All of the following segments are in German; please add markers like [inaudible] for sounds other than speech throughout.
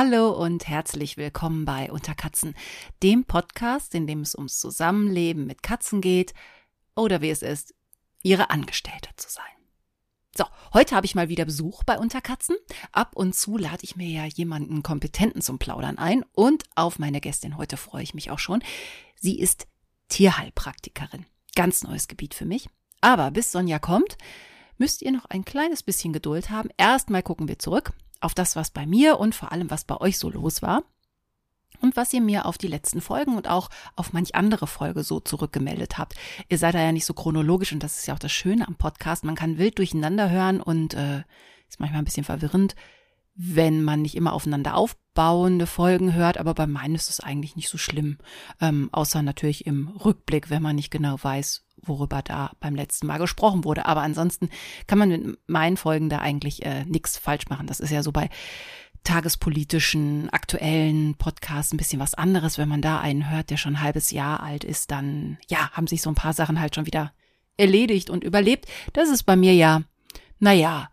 Hallo und herzlich willkommen bei Unter Katzen, dem Podcast, in dem es ums Zusammenleben mit Katzen geht oder wie es ist, ihre Angestellte zu sein. So, heute habe ich mal wieder Besuch bei Unterkatzen. Ab und zu lade ich mir ja jemanden Kompetenten zum Plaudern ein und auf meine Gästin heute freue ich mich auch schon. Sie ist Tierheilpraktikerin. Ganz neues Gebiet für mich. Aber bis Sonja kommt, müsst ihr noch ein kleines bisschen Geduld haben. Erstmal gucken wir zurück auf das, was bei mir und vor allem, was bei euch so los war. Und was ihr mir auf die letzten Folgen und auch auf manch andere Folge so zurückgemeldet habt. Ihr seid da ja nicht so chronologisch und das ist ja auch das Schöne am Podcast. Man kann wild durcheinander hören und äh, ist manchmal ein bisschen verwirrend, wenn man nicht immer aufeinander aufbauende Folgen hört, aber bei meinen ist es eigentlich nicht so schlimm. Ähm, außer natürlich im Rückblick, wenn man nicht genau weiß, worüber da beim letzten Mal gesprochen wurde. Aber ansonsten kann man mit meinen Folgen da eigentlich äh, nichts falsch machen. Das ist ja so bei tagespolitischen, aktuellen Podcasts ein bisschen was anderes. Wenn man da einen hört, der schon ein halbes Jahr alt ist, dann ja, haben sich so ein paar Sachen halt schon wieder erledigt und überlebt. Das ist bei mir ja, naja,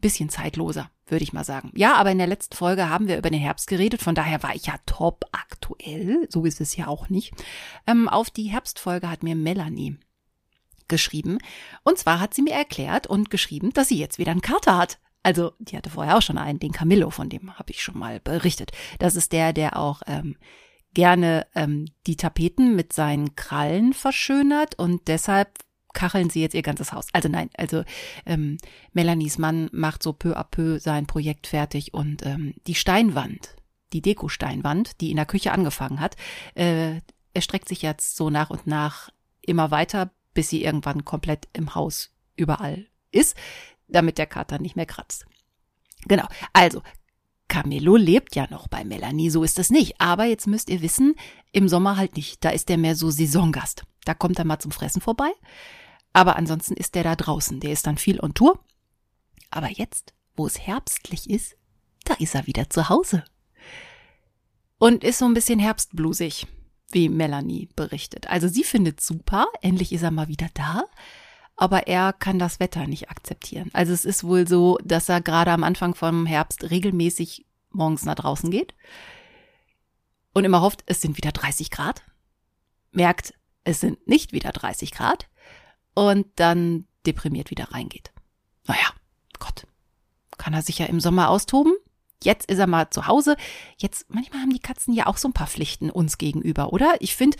bisschen zeitloser, würde ich mal sagen. Ja, aber in der letzten Folge haben wir über den Herbst geredet, von daher war ich ja top aktuell, so ist es ja auch nicht. Ähm, auf die Herbstfolge hat mir Melanie geschrieben. Und zwar hat sie mir erklärt und geschrieben, dass sie jetzt wieder einen Kater hat. Also, die hatte vorher auch schon einen, den Camillo, von dem habe ich schon mal berichtet. Das ist der, der auch ähm, gerne ähm, die Tapeten mit seinen Krallen verschönert und deshalb kacheln sie jetzt ihr ganzes Haus. Also nein, also ähm, Melanies Mann macht so peu à peu sein Projekt fertig und ähm, die Steinwand, die Dekosteinwand, die in der Küche angefangen hat, äh, erstreckt sich jetzt so nach und nach immer weiter bis sie irgendwann komplett im Haus überall ist, damit der Kater nicht mehr kratzt. Genau. Also, Camillo lebt ja noch bei Melanie, so ist es nicht. Aber jetzt müsst ihr wissen, im Sommer halt nicht. Da ist der mehr so Saisongast. Da kommt er mal zum Fressen vorbei. Aber ansonsten ist der da draußen. Der ist dann viel on Tour. Aber jetzt, wo es herbstlich ist, da ist er wieder zu Hause. Und ist so ein bisschen herbstblusig wie Melanie berichtet. Also sie findet super, endlich ist er mal wieder da, aber er kann das Wetter nicht akzeptieren. Also es ist wohl so, dass er gerade am Anfang vom Herbst regelmäßig morgens nach draußen geht und immer hofft, es sind wieder 30 Grad, merkt, es sind nicht wieder 30 Grad und dann deprimiert wieder reingeht. Naja, Gott, kann er sich ja im Sommer austoben? Jetzt ist er mal zu Hause. Jetzt, manchmal haben die Katzen ja auch so ein paar Pflichten uns gegenüber, oder? Ich finde,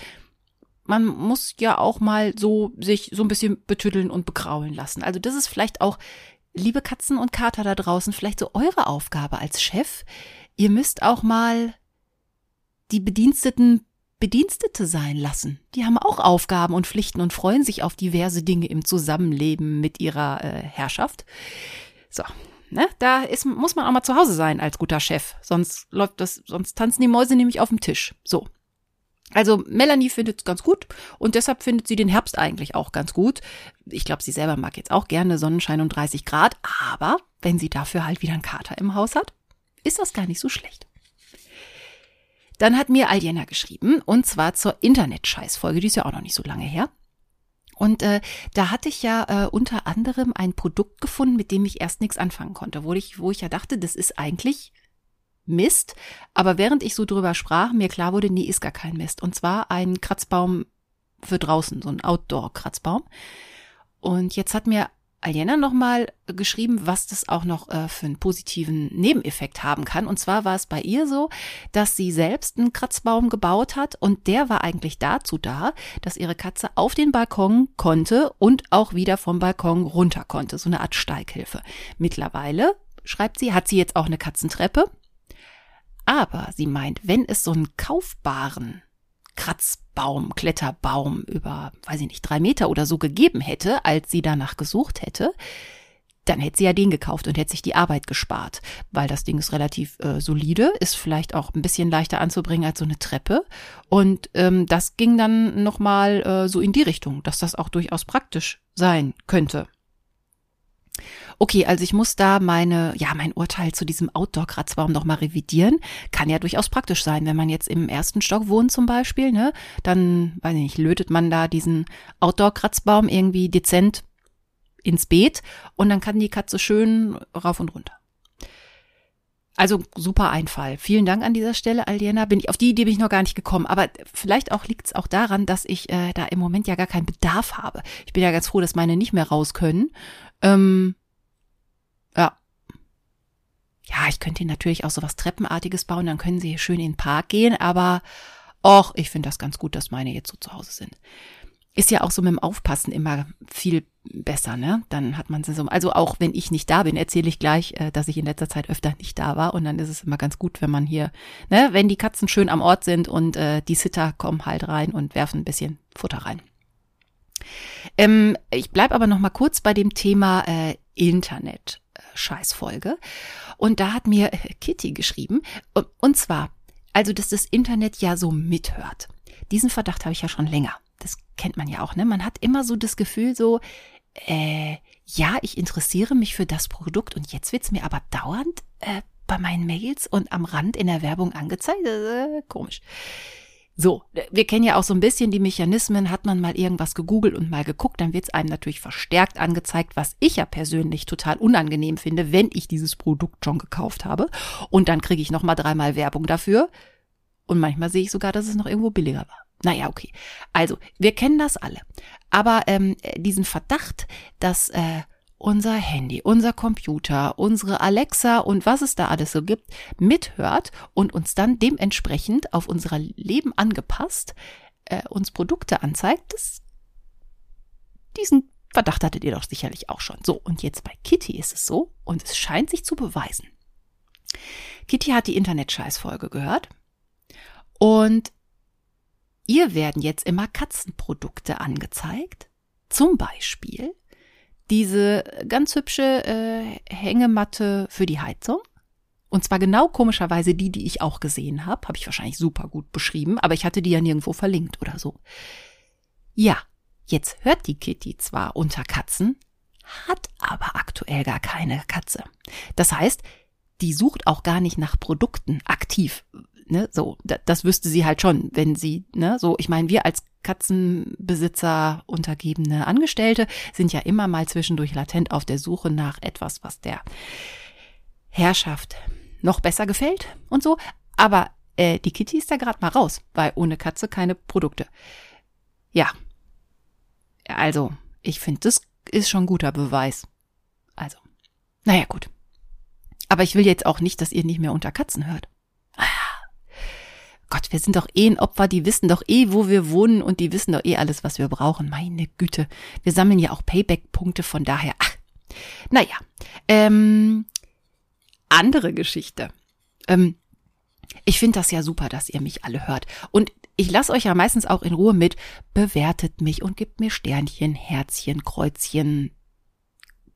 man muss ja auch mal so sich so ein bisschen betüddeln und bekraulen lassen. Also das ist vielleicht auch, liebe Katzen und Kater da draußen, vielleicht so eure Aufgabe als Chef. Ihr müsst auch mal die Bediensteten Bedienstete sein lassen. Die haben auch Aufgaben und Pflichten und freuen sich auf diverse Dinge im Zusammenleben mit ihrer äh, Herrschaft. So, Ne? Da ist, muss man auch mal zu Hause sein als guter Chef. Sonst läuft das, sonst tanzen die Mäuse nämlich auf dem Tisch. So. Also Melanie findet es ganz gut und deshalb findet sie den Herbst eigentlich auch ganz gut. Ich glaube, sie selber mag jetzt auch gerne Sonnenschein und 30 Grad, aber wenn sie dafür halt wieder einen Kater im Haus hat, ist das gar nicht so schlecht. Dann hat mir Aljena geschrieben, und zwar zur Internet-Scheiß-Folge, die ist ja auch noch nicht so lange her. Und äh, da hatte ich ja äh, unter anderem ein Produkt gefunden, mit dem ich erst nichts anfangen konnte, wo ich, wo ich ja dachte, das ist eigentlich Mist. Aber während ich so drüber sprach, mir klar wurde, nee, ist gar kein Mist. Und zwar ein Kratzbaum für draußen, so ein Outdoor-Kratzbaum. Und jetzt hat mir Aljena nochmal geschrieben, was das auch noch äh, für einen positiven Nebeneffekt haben kann. Und zwar war es bei ihr so, dass sie selbst einen Kratzbaum gebaut hat und der war eigentlich dazu da, dass ihre Katze auf den Balkon konnte und auch wieder vom Balkon runter konnte. So eine Art Steighilfe. Mittlerweile, schreibt sie, hat sie jetzt auch eine Katzentreppe. Aber sie meint, wenn es so einen kaufbaren Kratzbaum, Kletterbaum über, weiß ich nicht, drei Meter oder so gegeben hätte, als sie danach gesucht hätte, dann hätte sie ja den gekauft und hätte sich die Arbeit gespart, weil das Ding ist relativ äh, solide, ist vielleicht auch ein bisschen leichter anzubringen als so eine Treppe. Und ähm, das ging dann nochmal äh, so in die Richtung, dass das auch durchaus praktisch sein könnte. Okay, also ich muss da meine, ja, mein Urteil zu diesem Outdoor-Kratzbaum nochmal revidieren. Kann ja durchaus praktisch sein, wenn man jetzt im ersten Stock wohnt zum Beispiel, ne? Dann, weiß ich nicht, lötet man da diesen Outdoor-Kratzbaum irgendwie dezent ins Beet und dann kann die Katze schön rauf und runter. also super Einfall. Vielen Dank an dieser Stelle, Aldiana. Bin ich, auf die Idee bin ich noch gar nicht gekommen. Aber vielleicht auch liegt es auch daran, dass ich äh, da im Moment ja gar keinen Bedarf habe. Ich bin ja ganz froh, dass meine nicht mehr raus können. Ähm. Ja, ich könnte natürlich auch so was Treppenartiges bauen, dann können sie hier schön in den Park gehen, aber och, ich finde das ganz gut, dass meine jetzt so zu Hause sind. Ist ja auch so mit dem Aufpassen immer viel besser, ne? Dann hat man sie so. Also auch wenn ich nicht da bin, erzähle ich gleich, äh, dass ich in letzter Zeit öfter nicht da war. Und dann ist es immer ganz gut, wenn man hier, ne, wenn die Katzen schön am Ort sind und äh, die Sitter kommen halt rein und werfen ein bisschen Futter rein. Ähm, ich bleib aber noch mal kurz bei dem Thema äh, Internet. Scheißfolge. Und da hat mir äh, Kitty geschrieben. Und, zwar, also, dass das Internet ja so mithört. Diesen Verdacht habe ich ja schon länger. Das kennt man ja auch, ne? Man hat immer so das Gefühl, so, äh, ja, ich interessiere mich für das Produkt und jetzt wird's mir aber dauernd äh, bei meinen Mails und am Rand in der Werbung angezeigt. Äh, komisch. So, wir kennen ja auch so ein bisschen die Mechanismen. Hat man mal irgendwas gegoogelt und mal geguckt, dann wird's einem natürlich verstärkt angezeigt, was ich ja persönlich total unangenehm finde, wenn ich dieses Produkt schon gekauft habe. Und dann kriege ich noch mal dreimal Werbung dafür. Und manchmal sehe ich sogar, dass es noch irgendwo billiger war. Naja, okay. Also, wir kennen das alle. Aber ähm, diesen Verdacht, dass äh, unser Handy, unser Computer, unsere Alexa und was es da alles so gibt, mithört und uns dann dementsprechend auf unser Leben angepasst äh, uns Produkte anzeigt, das, diesen Verdacht hattet ihr doch sicherlich auch schon. So, und jetzt bei Kitty ist es so, und es scheint sich zu beweisen. Kitty hat die Internet-Scheißfolge gehört und Ihr werden jetzt immer Katzenprodukte angezeigt. Zum Beispiel diese ganz hübsche äh, Hängematte für die Heizung. Und zwar genau komischerweise die, die ich auch gesehen habe. Habe ich wahrscheinlich super gut beschrieben, aber ich hatte die ja nirgendwo verlinkt oder so. Ja, jetzt hört die Kitty zwar unter Katzen, hat aber aktuell gar keine Katze. Das heißt, die sucht auch gar nicht nach Produkten aktiv, ne, so, das wüsste sie halt schon, wenn sie, ne, so, ich meine, wir als Katzenbesitzer, untergebene Angestellte sind ja immer mal zwischendurch latent auf der Suche nach etwas, was der Herrschaft noch besser gefällt und so. Aber äh, die Kitty ist da gerade mal raus, weil ohne Katze keine Produkte. Ja. Also, ich finde, das ist schon guter Beweis. Also, naja, gut. Aber ich will jetzt auch nicht, dass ihr nicht mehr unter Katzen hört. Gott, wir sind doch eh ein Opfer, die wissen doch eh, wo wir wohnen und die wissen doch eh alles, was wir brauchen. Meine Güte. Wir sammeln ja auch Payback-Punkte, von daher. Ach, naja. Ähm, andere Geschichte. Ähm, ich finde das ja super, dass ihr mich alle hört. Und ich lasse euch ja meistens auch in Ruhe mit, bewertet mich und gebt mir Sternchen, Herzchen, Kreuzchen,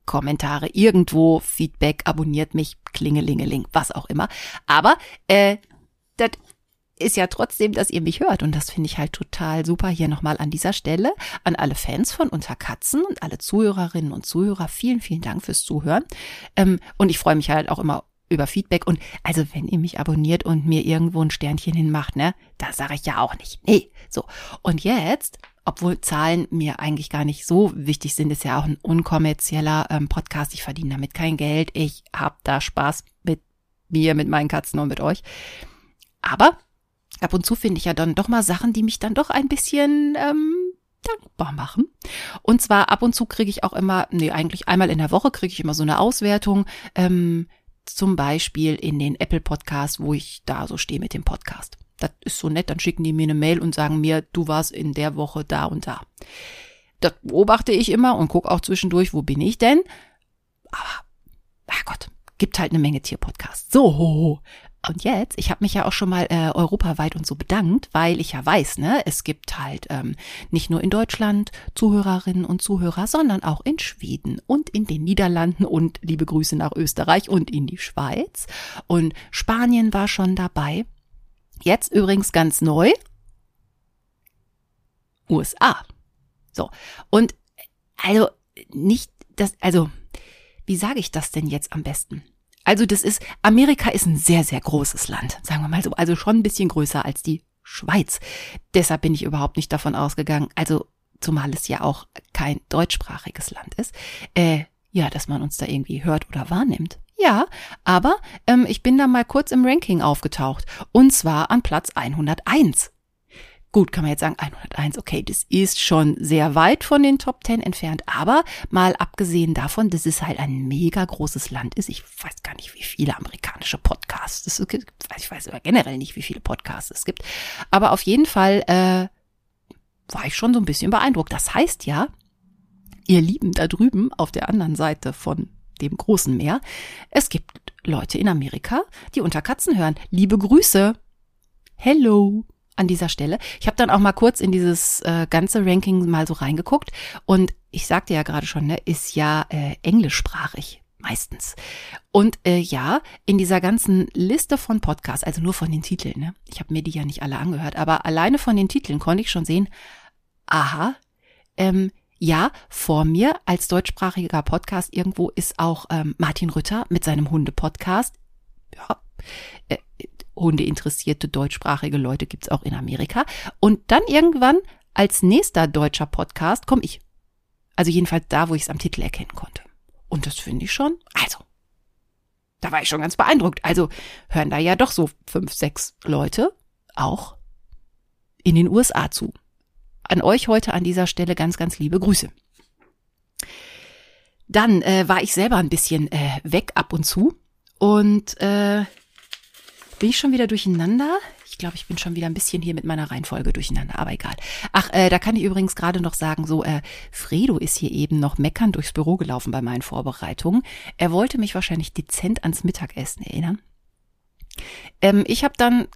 Kommentare, irgendwo Feedback, abonniert mich, Klingelingeling, was auch immer. Aber äh, das ist ja trotzdem, dass ihr mich hört. Und das finde ich halt total super. Hier nochmal an dieser Stelle an alle Fans von Unter Katzen und alle Zuhörerinnen und Zuhörer. Vielen, vielen Dank fürs Zuhören. Ähm, und ich freue mich halt auch immer über Feedback. Und also, wenn ihr mich abonniert und mir irgendwo ein Sternchen hinmacht, ne, da sage ich ja auch nicht. Nee. So. Und jetzt, obwohl Zahlen mir eigentlich gar nicht so wichtig sind, ist ja auch ein unkommerzieller ähm, Podcast. Ich verdiene damit kein Geld. Ich habe da Spaß mit mir, mit meinen Katzen und mit euch. Aber ab und zu finde ich ja dann doch mal Sachen, die mich dann doch ein bisschen ähm, dankbar machen. Und zwar ab und zu kriege ich auch immer, nee, eigentlich einmal in der Woche kriege ich immer so eine Auswertung, ähm, zum Beispiel in den Apple Podcast, wo ich da so stehe mit dem Podcast. Das ist so nett, dann schicken die mir eine Mail und sagen mir, du warst in der Woche da und da. Das beobachte ich immer und gucke auch zwischendurch, wo bin ich denn? Aber, ach Gott, gibt halt eine Menge Tierpodcasts. So, und jetzt, ich habe mich ja auch schon mal äh, europaweit und so bedankt, weil ich ja weiß, ne, es gibt halt ähm, nicht nur in Deutschland Zuhörerinnen und Zuhörer, sondern auch in Schweden und in den Niederlanden und liebe Grüße nach Österreich und in die Schweiz. Und Spanien war schon dabei. Jetzt übrigens ganz neu. USA. So. Und also nicht das, also, wie sage ich das denn jetzt am besten? Also das ist, Amerika ist ein sehr, sehr großes Land, sagen wir mal so, also schon ein bisschen größer als die Schweiz. Deshalb bin ich überhaupt nicht davon ausgegangen, also zumal es ja auch kein deutschsprachiges Land ist, äh, ja, dass man uns da irgendwie hört oder wahrnimmt. Ja, aber ähm, ich bin da mal kurz im Ranking aufgetaucht. Und zwar an Platz 101. Gut, kann man jetzt sagen, 101, okay, das ist schon sehr weit von den Top 10 entfernt, aber mal abgesehen davon, dass es halt ein mega großes Land ist, ich weiß gar nicht, wie viele amerikanische Podcasts es gibt, ich weiß aber generell nicht, wie viele Podcasts es gibt, aber auf jeden Fall äh, war ich schon so ein bisschen beeindruckt. Das heißt ja, ihr Lieben da drüben auf der anderen Seite von dem großen Meer, es gibt Leute in Amerika, die unter Katzen hören. Liebe Grüße. Hello an dieser Stelle. Ich habe dann auch mal kurz in dieses äh, ganze Ranking mal so reingeguckt und ich sagte ja gerade schon, ne, ist ja äh, englischsprachig meistens. Und äh, ja, in dieser ganzen Liste von Podcasts, also nur von den Titeln, ne, ich habe mir die ja nicht alle angehört, aber alleine von den Titeln konnte ich schon sehen, aha, ähm, ja, vor mir als deutschsprachiger Podcast irgendwo ist auch ähm, Martin Rütter mit seinem Hunde-Podcast. Ja, äh, Hunde-interessierte deutschsprachige Leute gibt's auch in Amerika. Und dann irgendwann als nächster deutscher Podcast komme ich. Also jedenfalls da, wo ich es am Titel erkennen konnte. Und das finde ich schon. Also, da war ich schon ganz beeindruckt. Also hören da ja doch so fünf, sechs Leute auch in den USA zu. An euch heute an dieser Stelle ganz, ganz liebe Grüße. Dann äh, war ich selber ein bisschen äh, weg ab und zu und äh, bin ich schon wieder durcheinander? Ich glaube, ich bin schon wieder ein bisschen hier mit meiner Reihenfolge durcheinander, aber egal. Ach, äh, da kann ich übrigens gerade noch sagen, so, äh, Fredo ist hier eben noch meckern durchs Büro gelaufen bei meinen Vorbereitungen. Er wollte mich wahrscheinlich dezent ans Mittagessen erinnern. Ähm, ich habe dann,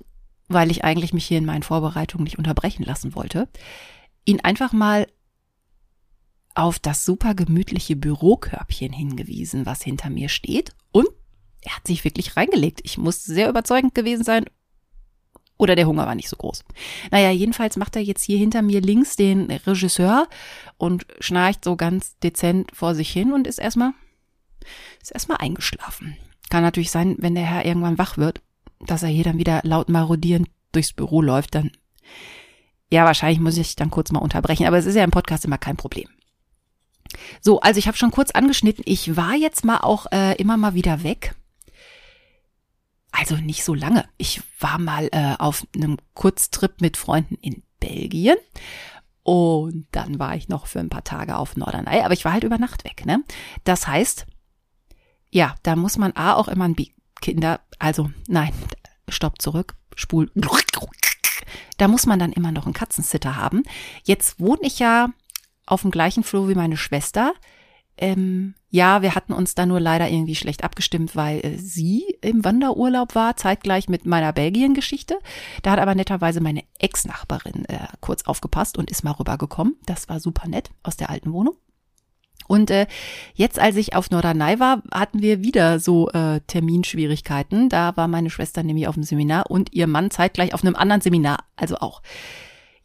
weil ich eigentlich mich hier in meinen Vorbereitungen nicht unterbrechen lassen wollte, ihn einfach mal auf das super gemütliche Bürokörbchen hingewiesen, was hinter mir steht er hat sich wirklich reingelegt. Ich muss sehr überzeugend gewesen sein. Oder der Hunger war nicht so groß. Naja, jedenfalls macht er jetzt hier hinter mir links den Regisseur und schnarcht so ganz dezent vor sich hin und ist erstmal, ist erstmal eingeschlafen. Kann natürlich sein, wenn der Herr irgendwann wach wird, dass er hier dann wieder laut marodierend durchs Büro läuft, dann, ja, wahrscheinlich muss ich dann kurz mal unterbrechen, aber es ist ja im Podcast immer kein Problem. So, also ich habe schon kurz angeschnitten, ich war jetzt mal auch äh, immer mal wieder weg also nicht so lange. Ich war mal äh, auf einem Kurztrip mit Freunden in Belgien. Und dann war ich noch für ein paar Tage auf Norderney, aber ich war halt über Nacht weg, ne? Das heißt, ja, da muss man A auch immer ein B Kinder, also nein, stopp zurück, spul. Da muss man dann immer noch einen Katzensitter haben. Jetzt wohne ich ja auf dem gleichen Flur wie meine Schwester. Ähm, ja, wir hatten uns da nur leider irgendwie schlecht abgestimmt, weil äh, sie im Wanderurlaub war, zeitgleich mit meiner Belgien-Geschichte. Da hat aber netterweise meine Ex-Nachbarin äh, kurz aufgepasst und ist mal rübergekommen. Das war super nett aus der alten Wohnung. Und äh, jetzt, als ich auf Norderney war, hatten wir wieder so äh, Terminschwierigkeiten. Da war meine Schwester nämlich auf dem Seminar und ihr Mann zeitgleich auf einem anderen Seminar, also auch.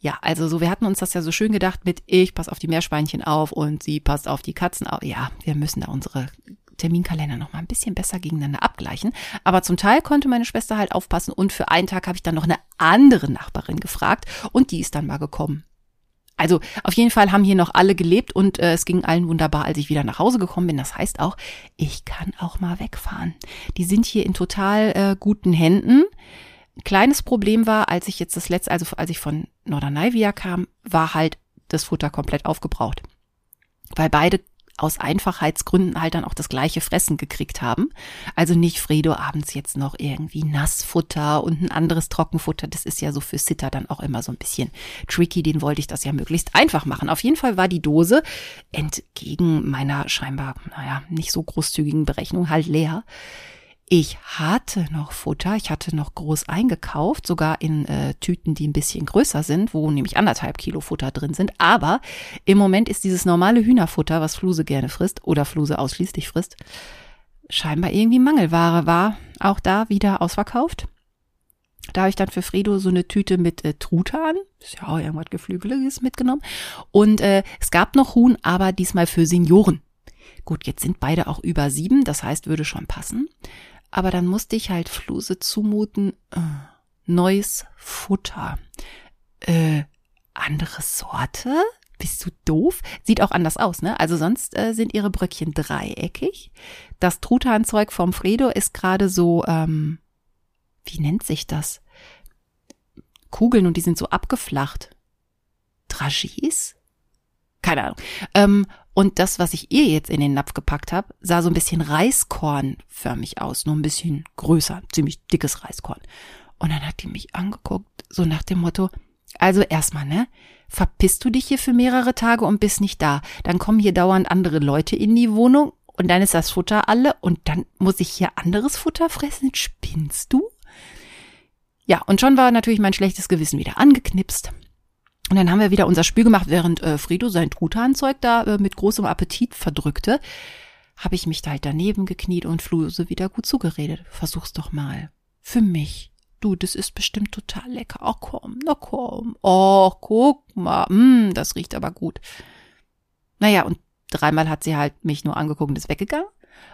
Ja, also so, wir hatten uns das ja so schön gedacht mit ich pass auf die Meerschweinchen auf und sie passt auf die Katzen auf. Ja, wir müssen da unsere Terminkalender noch mal ein bisschen besser gegeneinander abgleichen. Aber zum Teil konnte meine Schwester halt aufpassen und für einen Tag habe ich dann noch eine andere Nachbarin gefragt und die ist dann mal gekommen. Also auf jeden Fall haben hier noch alle gelebt und äh, es ging allen wunderbar, als ich wieder nach Hause gekommen bin. Das heißt auch, ich kann auch mal wegfahren. Die sind hier in total äh, guten Händen kleines Problem war, als ich jetzt das letzte, also als ich von Norderney kam, war halt das Futter komplett aufgebraucht. Weil beide aus Einfachheitsgründen halt dann auch das gleiche Fressen gekriegt haben. Also nicht Fredo abends jetzt noch irgendwie Nassfutter und ein anderes Trockenfutter. Das ist ja so für Sitter dann auch immer so ein bisschen tricky. Den wollte ich das ja möglichst einfach machen. Auf jeden Fall war die Dose entgegen meiner scheinbar, naja, nicht so großzügigen Berechnung halt leer. Ich hatte noch Futter, ich hatte noch groß eingekauft, sogar in äh, Tüten, die ein bisschen größer sind, wo nämlich anderthalb Kilo Futter drin sind. Aber im Moment ist dieses normale Hühnerfutter, was Fluse gerne frisst oder Fluse ausschließlich frisst, scheinbar irgendwie Mangelware war. Auch da wieder ausverkauft. Da habe ich dann für Fredo so eine Tüte mit äh, Truthahn, ist ja auch irgendwas Geflügeliges mitgenommen. Und äh, es gab noch Huhn, aber diesmal für Senioren. Gut, jetzt sind beide auch über sieben, das heißt, würde schon passen. Aber dann musste ich halt Fluse zumuten. Äh, neues Futter. Äh, andere Sorte? bist du doof? Sieht auch anders aus, ne? Also sonst äh, sind ihre Bröckchen dreieckig. Das Truthahnzeug vom Fredo ist gerade so, ähm, wie nennt sich das? Kugeln und die sind so abgeflacht. Dragies? Keine Ahnung. Ähm, und das, was ich ihr jetzt in den Napf gepackt habe, sah so ein bisschen Reiskornförmig aus, nur ein bisschen größer, ziemlich dickes Reiskorn. Und dann hat die mich angeguckt, so nach dem Motto, also erstmal, ne? Verpisst du dich hier für mehrere Tage und bist nicht da. Dann kommen hier dauernd andere Leute in die Wohnung und dann ist das Futter alle und dann muss ich hier anderes Futter fressen. Spinnst du? Ja, und schon war natürlich mein schlechtes Gewissen wieder angeknipst. Und dann haben wir wieder unser Spiel gemacht, während äh, Frido sein Truthahnzeug da äh, mit großem Appetit verdrückte, habe ich mich da halt daneben gekniet und Fluse wieder gut zugeredet. Versuch's doch mal. Für mich. Du, das ist bestimmt total lecker. Oh komm, na komm. Oh, guck mal. Mm, das riecht aber gut. Naja, und dreimal hat sie halt mich nur angeguckt und ist weggegangen.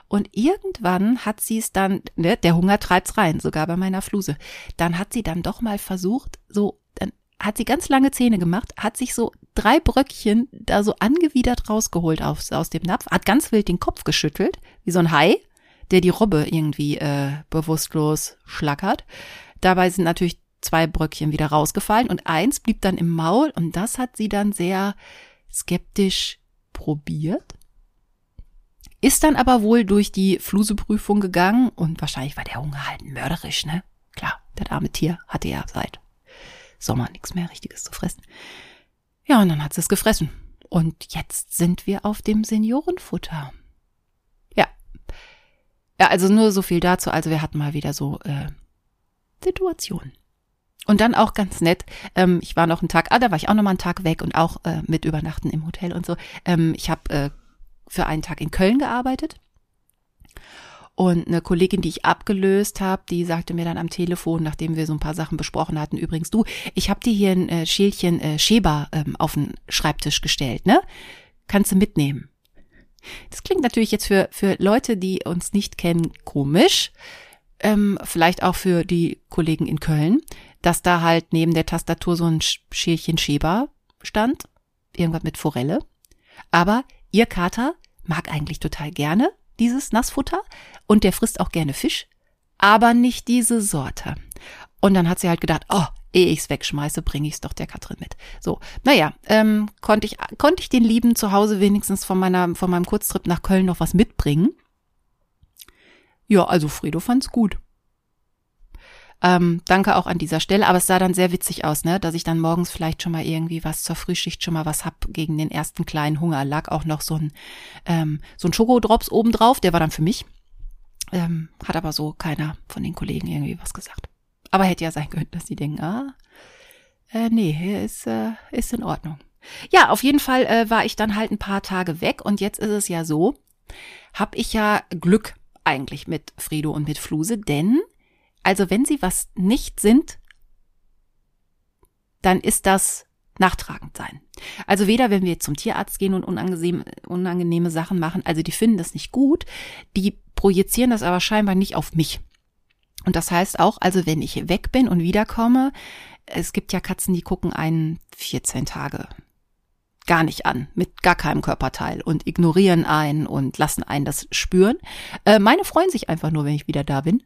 Und irgendwann hat sie es dann, ne, der Hunger treibt's rein, sogar bei meiner Fluse. Dann hat sie dann doch mal versucht, so hat sie ganz lange Zähne gemacht, hat sich so drei Bröckchen da so angewidert rausgeholt aus, aus dem Napf, hat ganz wild den Kopf geschüttelt, wie so ein Hai, der die Robbe irgendwie äh, bewusstlos schlackert. Dabei sind natürlich zwei Bröckchen wieder rausgefallen und eins blieb dann im Maul und das hat sie dann sehr skeptisch probiert. Ist dann aber wohl durch die Fluseprüfung gegangen und wahrscheinlich war der Hunger halt mörderisch, ne? Klar, das arme Tier hatte ja seit Sommer nichts mehr Richtiges zu fressen. Ja, und dann hat sie es gefressen. Und jetzt sind wir auf dem Seniorenfutter. Ja. Ja, also nur so viel dazu. Also wir hatten mal wieder so äh, Situationen. Und dann auch ganz nett, ähm, ich war noch einen Tag, ah, da war ich auch noch mal einen Tag weg und auch äh, mit Übernachten im Hotel und so. Ähm, ich habe äh, für einen Tag in Köln gearbeitet und eine Kollegin, die ich abgelöst habe, die sagte mir dann am Telefon, nachdem wir so ein paar Sachen besprochen hatten, übrigens, du, ich habe dir hier ein äh, Schälchen äh, Schäber ähm, auf den Schreibtisch gestellt, ne? Kannst du mitnehmen. Das klingt natürlich jetzt für, für Leute, die uns nicht kennen, komisch. Ähm, vielleicht auch für die Kollegen in Köln, dass da halt neben der Tastatur so ein Schälchen Schäber stand. Irgendwas mit Forelle. Aber ihr Kater mag eigentlich total gerne dieses Nassfutter und der frisst auch gerne Fisch, aber nicht diese Sorte. Und dann hat sie halt gedacht, oh, ehe ich's wegschmeiße, bringe ich's doch der Katrin mit. So, naja, ähm, konnte ich, konnte ich den Lieben zu Hause wenigstens von meiner, von meinem Kurztrip nach Köln noch was mitbringen. Ja, also Fredo fand's gut. Ähm, danke auch an dieser Stelle, aber es sah dann sehr witzig aus, ne, dass ich dann morgens vielleicht schon mal irgendwie was zur Frühschicht schon mal was hab gegen den ersten kleinen Hunger. Lag auch noch so ein ähm, so ein Schokodrops obendrauf, der war dann für mich. Ähm, hat aber so keiner von den Kollegen irgendwie was gesagt. Aber hätte ja sein können, dass die denken, ah, äh, nee, ist, äh, ist in Ordnung. Ja, auf jeden Fall äh, war ich dann halt ein paar Tage weg und jetzt ist es ja so, hab ich ja Glück eigentlich mit Frido und mit Fluse, denn also wenn sie was nicht sind, dann ist das nachtragend sein. Also weder, wenn wir zum Tierarzt gehen und unangenehme, unangenehme Sachen machen, also die finden das nicht gut, die projizieren das aber scheinbar nicht auf mich. Und das heißt auch, also wenn ich weg bin und wiederkomme, es gibt ja Katzen, die gucken einen 14 Tage gar nicht an, mit gar keinem Körperteil und ignorieren einen und lassen einen das spüren. Äh, meine freuen sich einfach nur, wenn ich wieder da bin.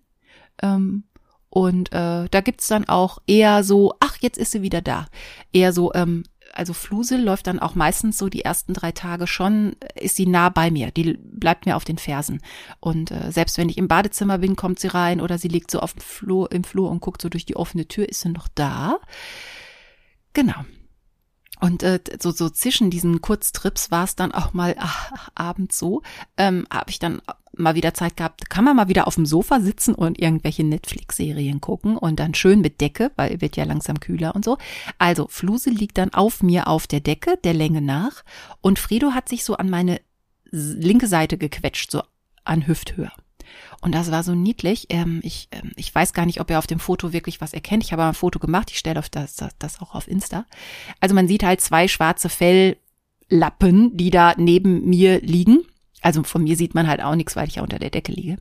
Ähm, und äh, da gibt's dann auch eher so, ach, jetzt ist sie wieder da. Eher so, ähm, also Fluse läuft dann auch meistens so die ersten drei Tage schon, ist sie nah bei mir, die bleibt mir auf den Fersen. Und äh, selbst wenn ich im Badezimmer bin, kommt sie rein oder sie liegt so auf dem Flur, im Flur und guckt so durch die offene Tür, ist sie noch da. Genau. Und äh, so, so zwischen diesen Kurztrips war es dann auch mal ach, abends so, ähm, habe ich dann mal wieder Zeit gehabt, kann man mal wieder auf dem Sofa sitzen und irgendwelche Netflix-Serien gucken und dann schön mit Decke, weil wird ja langsam kühler und so. Also Fluse liegt dann auf mir auf der Decke, der Länge nach, und Fredo hat sich so an meine linke Seite gequetscht, so an Hüfthöhe. Und das war so niedlich. Ähm, ich, ähm, ich weiß gar nicht, ob er auf dem Foto wirklich was erkennt. Ich habe ein Foto gemacht. Ich stelle das, das, das auch auf Insta. Also man sieht halt zwei schwarze Felllappen, die da neben mir liegen. Also von mir sieht man halt auch nichts, weil ich ja unter der Decke liege.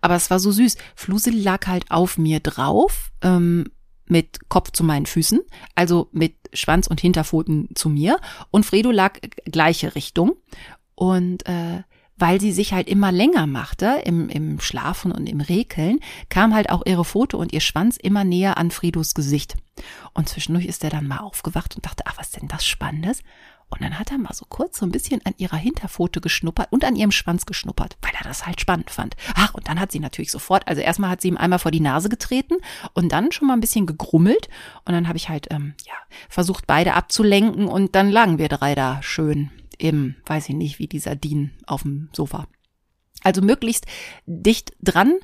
Aber es war so süß. Fluse lag halt auf mir drauf. Ähm, mit Kopf zu meinen Füßen, also mit Schwanz und Hinterpfoten zu mir. Und Fredo lag gleiche Richtung. Und äh, weil sie sich halt immer länger machte im, im Schlafen und im Rekeln, kam halt auch ihre Pfote und ihr Schwanz immer näher an Fredos Gesicht. Und zwischendurch ist er dann mal aufgewacht und dachte, ach, was denn das Spannendes? Und dann hat er mal so kurz so ein bisschen an ihrer Hinterpfote geschnuppert und an ihrem Schwanz geschnuppert, weil er das halt spannend fand. Ach, und dann hat sie natürlich sofort, also erstmal hat sie ihm einmal vor die Nase getreten und dann schon mal ein bisschen gegrummelt. Und dann habe ich halt, ähm, ja, versucht, beide abzulenken und dann lagen wir drei da schön im, weiß ich nicht, wie dieser Dean auf dem Sofa. Also möglichst dicht dran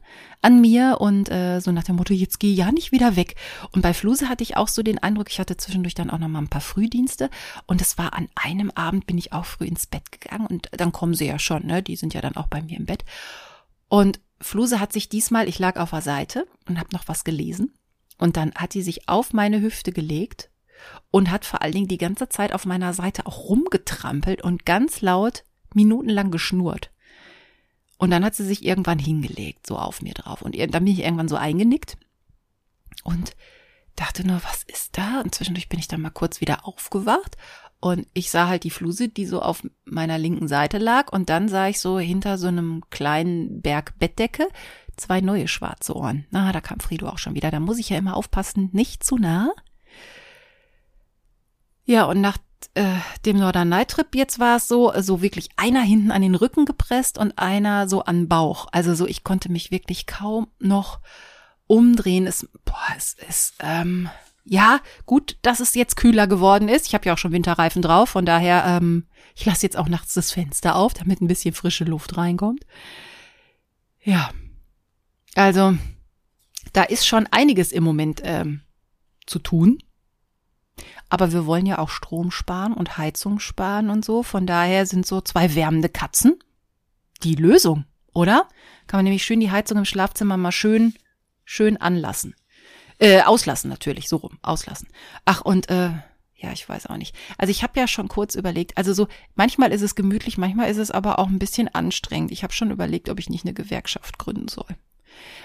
an mir und äh, so nach dem Motto, jetzt geh ja nicht wieder weg. Und bei Fluse hatte ich auch so den Eindruck, ich hatte zwischendurch dann auch noch mal ein paar Frühdienste und es war an einem Abend, bin ich auch früh ins Bett gegangen und dann kommen sie ja schon, ne? Die sind ja dann auch bei mir im Bett. Und Fluse hat sich diesmal, ich lag auf der Seite und habe noch was gelesen und dann hat sie sich auf meine Hüfte gelegt und hat vor allen Dingen die ganze Zeit auf meiner Seite auch rumgetrampelt und ganz laut minutenlang geschnurrt. Und dann hat sie sich irgendwann hingelegt, so auf mir drauf. Und dann bin ich irgendwann so eingenickt und dachte nur, was ist da? Und zwischendurch bin ich dann mal kurz wieder aufgewacht und ich sah halt die Fluse, die so auf meiner linken Seite lag. Und dann sah ich so hinter so einem kleinen Berg Bettdecke zwei neue schwarze Ohren. Na, da kam Frido auch schon wieder. Da muss ich ja immer aufpassen, nicht zu nah. Ja, und nach äh, dem Northern Night Trip jetzt war es so, so wirklich einer hinten an den Rücken gepresst und einer so an Bauch. Also so, ich konnte mich wirklich kaum noch umdrehen. Es, boah, es ist, ähm, ja, gut, dass es jetzt kühler geworden ist. Ich habe ja auch schon Winterreifen drauf, von daher, ähm, ich lasse jetzt auch nachts das Fenster auf, damit ein bisschen frische Luft reinkommt. Ja, also da ist schon einiges im Moment ähm, zu tun. Aber wir wollen ja auch Strom sparen und Heizung sparen und so. Von daher sind so zwei wärmende Katzen die Lösung, oder? Kann man nämlich schön die Heizung im Schlafzimmer mal schön, schön anlassen. Äh, auslassen natürlich, so rum, auslassen. Ach, und äh, ja, ich weiß auch nicht. Also ich habe ja schon kurz überlegt, also so, manchmal ist es gemütlich, manchmal ist es aber auch ein bisschen anstrengend. Ich habe schon überlegt, ob ich nicht eine Gewerkschaft gründen soll.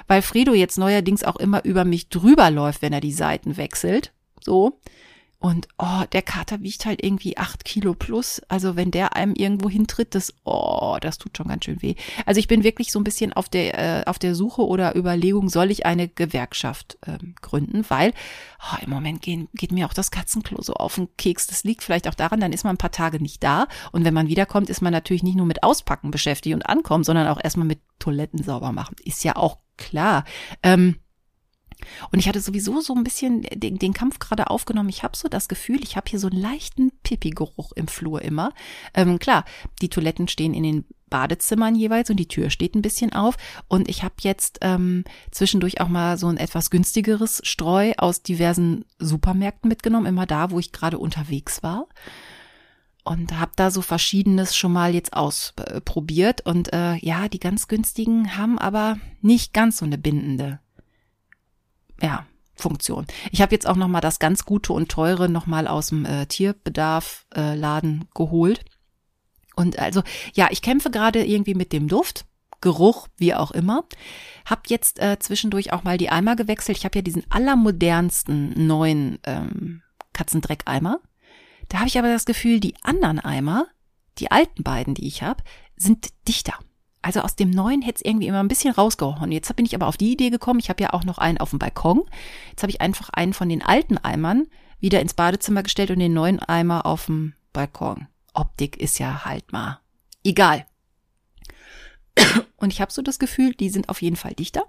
Weil Fredo jetzt neuerdings auch immer über mich drüber läuft, wenn er die Seiten wechselt. So. Und oh, der Kater wiegt halt irgendwie acht Kilo plus. Also wenn der einem irgendwo hintritt, das, oh, das tut schon ganz schön weh. Also ich bin wirklich so ein bisschen auf der, äh, auf der Suche oder Überlegung, soll ich eine Gewerkschaft ähm, gründen? Weil oh, im Moment gehen, geht mir auch das Katzenklo so auf den Keks. Das liegt vielleicht auch daran, dann ist man ein paar Tage nicht da. Und wenn man wiederkommt, ist man natürlich nicht nur mit Auspacken beschäftigt und ankommen, sondern auch erstmal mit Toiletten sauber machen. Ist ja auch klar. Ähm, und ich hatte sowieso so ein bisschen den, den Kampf gerade aufgenommen. Ich habe so das Gefühl, ich habe hier so einen leichten Pipi-Geruch im Flur immer. Ähm, klar, die Toiletten stehen in den Badezimmern jeweils und die Tür steht ein bisschen auf. Und ich habe jetzt ähm, zwischendurch auch mal so ein etwas günstigeres Streu aus diversen Supermärkten mitgenommen, immer da, wo ich gerade unterwegs war. Und habe da so verschiedenes schon mal jetzt ausprobiert. Und äh, ja, die ganz günstigen haben aber nicht ganz so eine bindende ja, Funktion. Ich habe jetzt auch noch mal das ganz gute und teure noch mal aus dem äh, Tierbedarf äh, Laden geholt. Und also ja, ich kämpfe gerade irgendwie mit dem Duft, Geruch, wie auch immer. Hab jetzt äh, zwischendurch auch mal die Eimer gewechselt. Ich habe ja diesen allermodernsten neuen ähm, Katzendreckeimer. Da habe ich aber das Gefühl, die anderen Eimer, die alten beiden, die ich habe, sind dichter. Also aus dem neuen hätte es irgendwie immer ein bisschen rausgehauen. Jetzt bin ich aber auf die Idee gekommen, ich habe ja auch noch einen auf dem Balkon. Jetzt habe ich einfach einen von den alten Eimern wieder ins Badezimmer gestellt und den neuen Eimer auf dem Balkon. Optik ist ja halt mal egal. Und ich habe so das Gefühl, die sind auf jeden Fall dichter.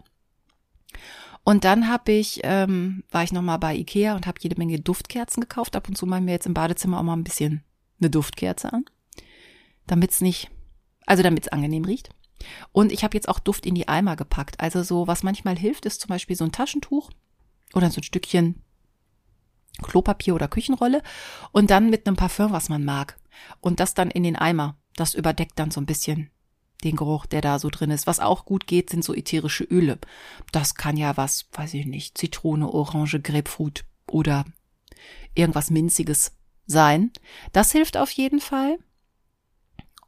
Und dann habe ich, ähm, war ich nochmal bei Ikea und habe jede Menge Duftkerzen gekauft. Ab und zu machen wir jetzt im Badezimmer auch mal ein bisschen eine Duftkerze an. Damit es nicht, also damit es angenehm riecht. Und ich habe jetzt auch Duft in die Eimer gepackt. Also so, was manchmal hilft, ist zum Beispiel so ein Taschentuch oder so ein Stückchen Klopapier oder Küchenrolle und dann mit einem Parfüm, was man mag. Und das dann in den Eimer. Das überdeckt dann so ein bisschen den Geruch, der da so drin ist. Was auch gut geht, sind so ätherische Öle. Das kann ja was, weiß ich nicht, Zitrone, Orange, Grapefruit oder irgendwas Minziges sein. Das hilft auf jeden Fall.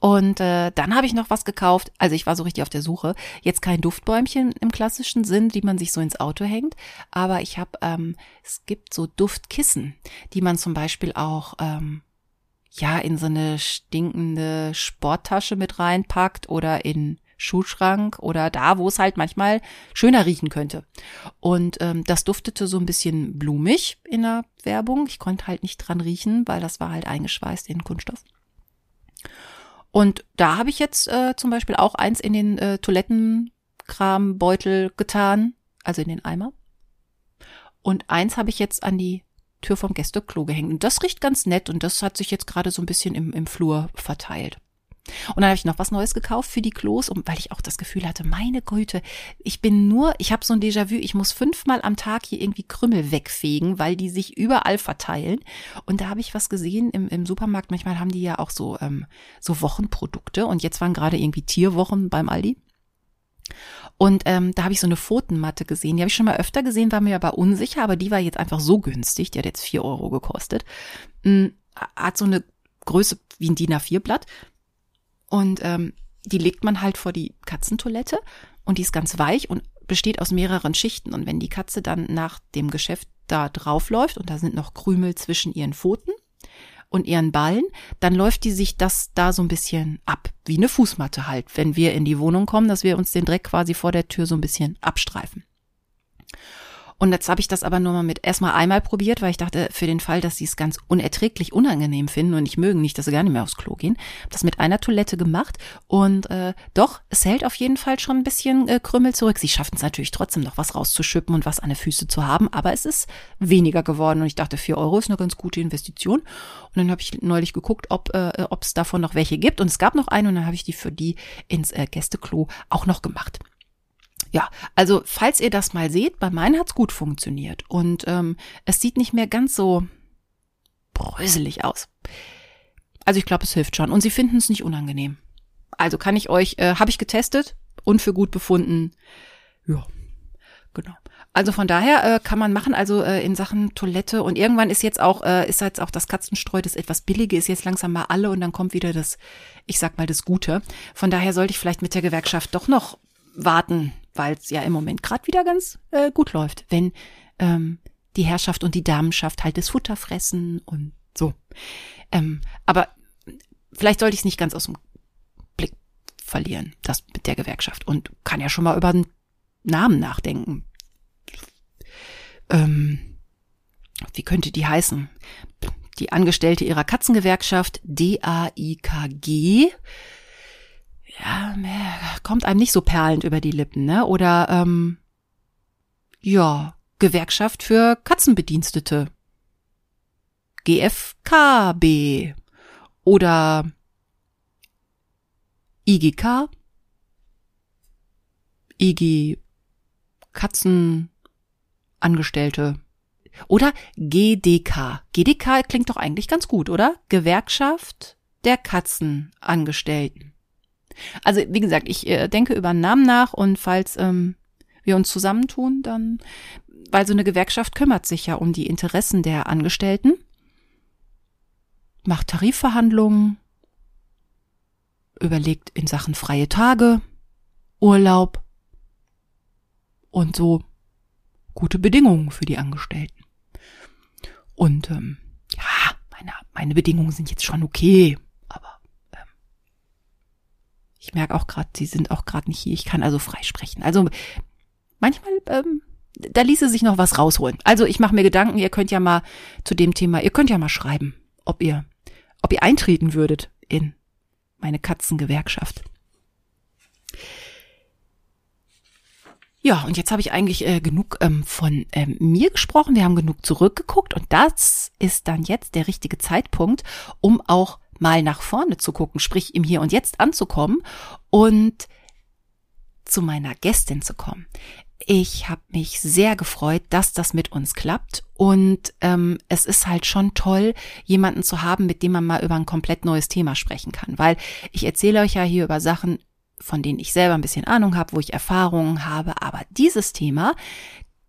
Und äh, dann habe ich noch was gekauft. Also ich war so richtig auf der Suche. Jetzt kein Duftbäumchen im klassischen Sinn, die man sich so ins Auto hängt. Aber ich habe, ähm, es gibt so Duftkissen, die man zum Beispiel auch ähm, ja in so eine stinkende Sporttasche mit reinpackt oder in Schuhschrank oder da, wo es halt manchmal schöner riechen könnte. Und ähm, das duftete so ein bisschen blumig in der Werbung. Ich konnte halt nicht dran riechen, weil das war halt eingeschweißt in Kunststoff. Und da habe ich jetzt äh, zum Beispiel auch eins in den äh, Toilettenkrambeutel getan, also in den Eimer. Und eins habe ich jetzt an die Tür vom Gästeklo gehängt. Und das riecht ganz nett und das hat sich jetzt gerade so ein bisschen im, im Flur verteilt. Und dann habe ich noch was Neues gekauft für die Klos, um, weil ich auch das Gefühl hatte, meine Güte, ich bin nur, ich habe so ein Déjà-vu, ich muss fünfmal am Tag hier irgendwie Krümmel wegfegen, weil die sich überall verteilen. Und da habe ich was gesehen im, im Supermarkt. Manchmal haben die ja auch so, ähm, so Wochenprodukte. Und jetzt waren gerade irgendwie Tierwochen beim Aldi. Und ähm, da habe ich so eine Pfotenmatte gesehen. Die habe ich schon mal öfter gesehen, war mir aber unsicher, aber die war jetzt einfach so günstig. Die hat jetzt vier Euro gekostet. Hm, hat so eine Größe wie ein DIN A4-Blatt und ähm, die legt man halt vor die Katzentoilette und die ist ganz weich und besteht aus mehreren Schichten. Und wenn die Katze dann nach dem Geschäft da drauf läuft und da sind noch Krümel zwischen ihren Pfoten und ihren Ballen, dann läuft die sich das da so ein bisschen ab, wie eine Fußmatte halt, wenn wir in die Wohnung kommen, dass wir uns den Dreck quasi vor der Tür so ein bisschen abstreifen. Und jetzt habe ich das aber nur mal mit erstmal einmal probiert, weil ich dachte, für den Fall, dass sie es ganz unerträglich unangenehm finden und nicht mögen, nicht, dass sie gar nicht mehr aufs Klo gehen, das mit einer Toilette gemacht. Und äh, doch, es hält auf jeden Fall schon ein bisschen äh, Krümmel zurück. Sie schaffen es natürlich trotzdem noch was rauszuschippen und was an den Füße zu haben, aber es ist weniger geworden. Und ich dachte, vier Euro ist eine ganz gute Investition. Und dann habe ich neulich geguckt, ob äh, es davon noch welche gibt. Und es gab noch eine und dann habe ich die für die ins äh, Gästeklo auch noch gemacht. Ja, also falls ihr das mal seht, bei meinen hat's gut funktioniert und ähm, es sieht nicht mehr ganz so bröselig aus. Also ich glaube, es hilft schon und sie finden es nicht unangenehm. Also kann ich euch, äh, habe ich getestet und für gut befunden. Ja, genau. Also von daher äh, kann man machen, also äh, in Sachen Toilette und irgendwann ist jetzt auch, äh, ist jetzt auch das Katzenstreu, das etwas billige, ist jetzt langsam mal alle und dann kommt wieder das, ich sag mal, das Gute. Von daher sollte ich vielleicht mit der Gewerkschaft doch noch warten, weil es ja im Moment gerade wieder ganz äh, gut läuft, wenn ähm, die Herrschaft und die Damenschaft halt das Futter fressen und so. Ähm, aber vielleicht sollte ich es nicht ganz aus dem Blick verlieren, das mit der Gewerkschaft. Und kann ja schon mal über einen Namen nachdenken. Ähm, wie könnte die heißen? Die Angestellte ihrer Katzengewerkschaft, D-A-I-K-G ja, kommt einem nicht so perlend über die Lippen, ne? Oder ähm, ja, Gewerkschaft für Katzenbedienstete. GFKB oder IGK, IG Katzenangestellte oder GDK. GDK klingt doch eigentlich ganz gut, oder? Gewerkschaft der Katzenangestellten. Also wie gesagt, ich äh, denke über einen Namen nach und falls ähm, wir uns zusammentun, dann, weil so eine Gewerkschaft kümmert sich ja um die Interessen der Angestellten, macht Tarifverhandlungen, überlegt in Sachen freie Tage, Urlaub und so gute Bedingungen für die Angestellten. Und ähm, ja, meine, meine Bedingungen sind jetzt schon okay. Ich merke auch gerade, sie sind auch gerade nicht hier. Ich kann also frei sprechen. Also manchmal, ähm, da ließe sich noch was rausholen. Also ich mache mir Gedanken, ihr könnt ja mal zu dem Thema, ihr könnt ja mal schreiben, ob ihr, ob ihr eintreten würdet in meine Katzengewerkschaft. Ja, und jetzt habe ich eigentlich äh, genug ähm, von ähm, mir gesprochen. Wir haben genug zurückgeguckt und das ist dann jetzt der richtige Zeitpunkt, um auch mal nach vorne zu gucken, sprich im Hier und Jetzt anzukommen und zu meiner Gästin zu kommen. Ich habe mich sehr gefreut, dass das mit uns klappt und ähm, es ist halt schon toll, jemanden zu haben, mit dem man mal über ein komplett neues Thema sprechen kann, weil ich erzähle euch ja hier über Sachen, von denen ich selber ein bisschen Ahnung habe, wo ich Erfahrungen habe, aber dieses Thema,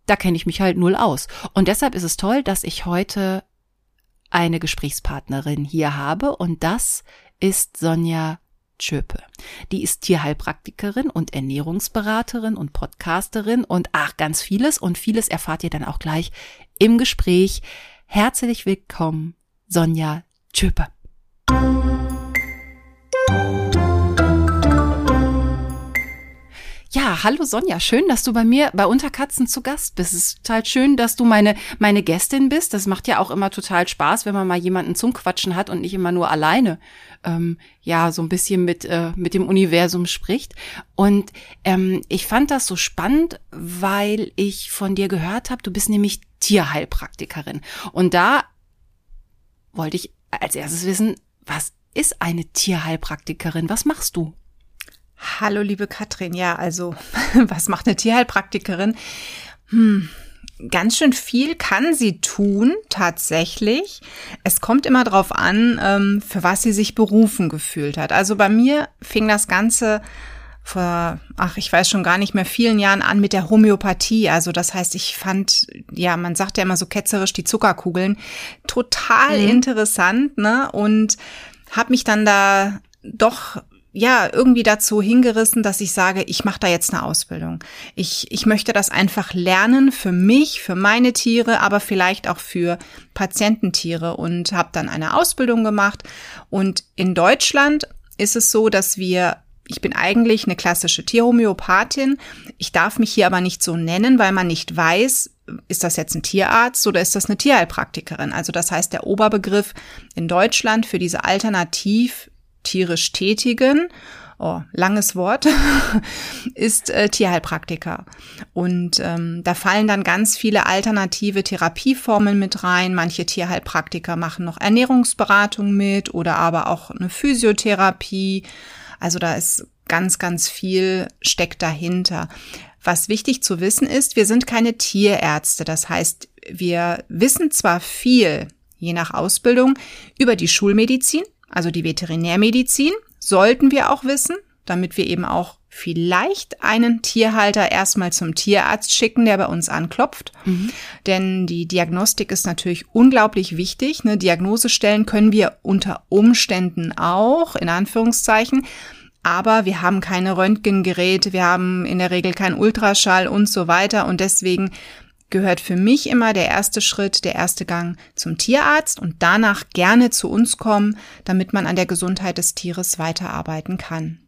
da kenne ich mich halt null aus. Und deshalb ist es toll, dass ich heute eine Gesprächspartnerin hier habe und das ist Sonja Tschöpe. Die ist Tierheilpraktikerin und Ernährungsberaterin und Podcasterin und ach, ganz vieles und vieles erfahrt ihr dann auch gleich im Gespräch. Herzlich willkommen, Sonja Tschöpe. Ja, hallo Sonja, schön, dass du bei mir bei Unterkatzen zu Gast bist. Es ist total schön, dass du meine, meine Gästin bist. Das macht ja auch immer total Spaß, wenn man mal jemanden zum Quatschen hat und nicht immer nur alleine, ähm, ja, so ein bisschen mit, äh, mit dem Universum spricht. Und ähm, ich fand das so spannend, weil ich von dir gehört habe, du bist nämlich Tierheilpraktikerin. Und da wollte ich als erstes wissen, was ist eine Tierheilpraktikerin? Was machst du? Hallo, liebe Katrin. Ja, also, [laughs] was macht eine Tierheilpraktikerin? Hm, ganz schön viel kann sie tun, tatsächlich. Es kommt immer darauf an, ähm, für was sie sich berufen gefühlt hat. Also bei mir fing das Ganze vor, ach, ich weiß schon gar nicht mehr vielen Jahren an mit der Homöopathie. Also das heißt, ich fand, ja, man sagt ja immer so ketzerisch die Zuckerkugeln, total mhm. interessant, ne? Und habe mich dann da doch ja irgendwie dazu hingerissen, dass ich sage, ich mache da jetzt eine Ausbildung. Ich, ich möchte das einfach lernen für mich, für meine Tiere, aber vielleicht auch für Patiententiere und habe dann eine Ausbildung gemacht. Und in Deutschland ist es so, dass wir ich bin eigentlich eine klassische Tierhomöopathin. Ich darf mich hier aber nicht so nennen, weil man nicht weiß, ist das jetzt ein Tierarzt oder ist das eine Tierheilpraktikerin? Also das heißt, der Oberbegriff in Deutschland für diese alternativ tierisch tätigen, oh, langes Wort, [laughs] ist äh, Tierheilpraktiker. Und ähm, da fallen dann ganz viele alternative Therapieformen mit rein. Manche Tierheilpraktiker machen noch Ernährungsberatung mit oder aber auch eine Physiotherapie. Also da ist ganz, ganz viel steckt dahinter. Was wichtig zu wissen ist, wir sind keine Tierärzte. Das heißt, wir wissen zwar viel, je nach Ausbildung, über die Schulmedizin, also die Veterinärmedizin, sollten wir auch wissen, damit wir eben auch vielleicht einen Tierhalter erstmal zum Tierarzt schicken, der bei uns anklopft. Mhm. Denn die Diagnostik ist natürlich unglaublich wichtig. Eine Diagnose stellen können wir unter Umständen auch, in Anführungszeichen. Aber wir haben keine Röntgengeräte, wir haben in der Regel keinen Ultraschall und so weiter. Und deswegen gehört für mich immer der erste Schritt, der erste Gang zum Tierarzt und danach gerne zu uns kommen, damit man an der Gesundheit des Tieres weiterarbeiten kann.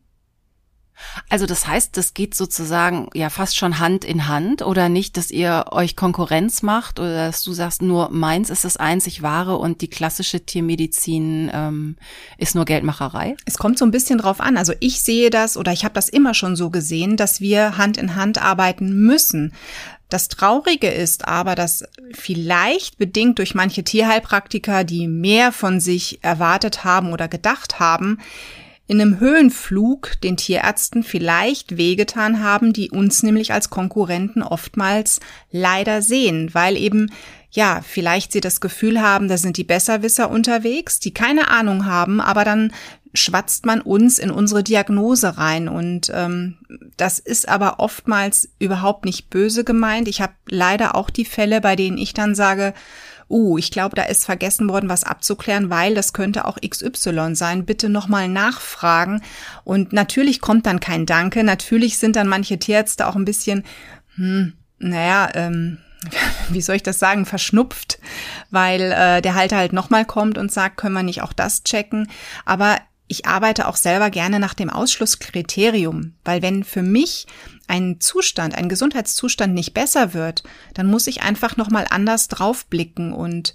Also das heißt, das geht sozusagen ja fast schon Hand in Hand oder nicht, dass ihr euch Konkurrenz macht oder dass du sagst, nur meins ist das einzig wahre und die klassische Tiermedizin ähm, ist nur Geldmacherei? Es kommt so ein bisschen drauf an. Also ich sehe das oder ich habe das immer schon so gesehen, dass wir Hand in Hand arbeiten müssen. Das Traurige ist aber, dass vielleicht bedingt durch manche Tierheilpraktiker, die mehr von sich erwartet haben oder gedacht haben, in einem Höhenflug den Tierärzten vielleicht wehgetan haben, die uns nämlich als Konkurrenten oftmals leider sehen, weil eben ja, vielleicht sie das Gefühl haben, da sind die Besserwisser unterwegs, die keine Ahnung haben, aber dann schwatzt man uns in unsere Diagnose rein. Und ähm, das ist aber oftmals überhaupt nicht böse gemeint. Ich habe leider auch die Fälle, bei denen ich dann sage, uh, ich glaube, da ist vergessen worden, was abzuklären, weil das könnte auch XY sein. Bitte nochmal nachfragen. Und natürlich kommt dann kein Danke. Natürlich sind dann manche Tierärzte auch ein bisschen, hm, naja, ähm, [laughs] wie soll ich das sagen, verschnupft, weil äh, der Halter halt nochmal kommt und sagt, können wir nicht auch das checken. Aber ich arbeite auch selber gerne nach dem Ausschlusskriterium, weil wenn für mich ein Zustand, ein Gesundheitszustand nicht besser wird, dann muss ich einfach nochmal anders draufblicken und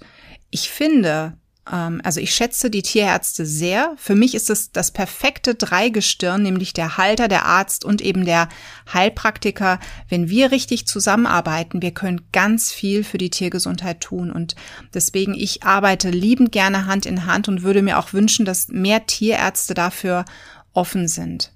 ich finde, also ich schätze die Tierärzte sehr. Für mich ist es das perfekte Dreigestirn, nämlich der Halter, der Arzt und eben der Heilpraktiker. Wenn wir richtig zusammenarbeiten, wir können ganz viel für die Tiergesundheit tun. Und deswegen, ich arbeite liebend gerne Hand in Hand und würde mir auch wünschen, dass mehr Tierärzte dafür offen sind.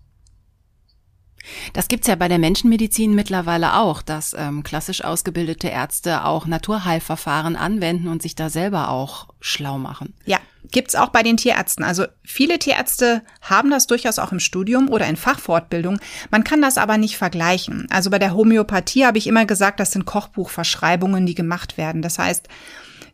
Das gibt's ja bei der Menschenmedizin mittlerweile auch, dass ähm, klassisch ausgebildete Ärzte auch Naturheilverfahren anwenden und sich da selber auch schlau machen. Ja, gibt's auch bei den Tierärzten. Also viele Tierärzte haben das durchaus auch im Studium oder in Fachfortbildung. Man kann das aber nicht vergleichen. Also bei der Homöopathie habe ich immer gesagt, das sind Kochbuchverschreibungen, die gemacht werden. Das heißt,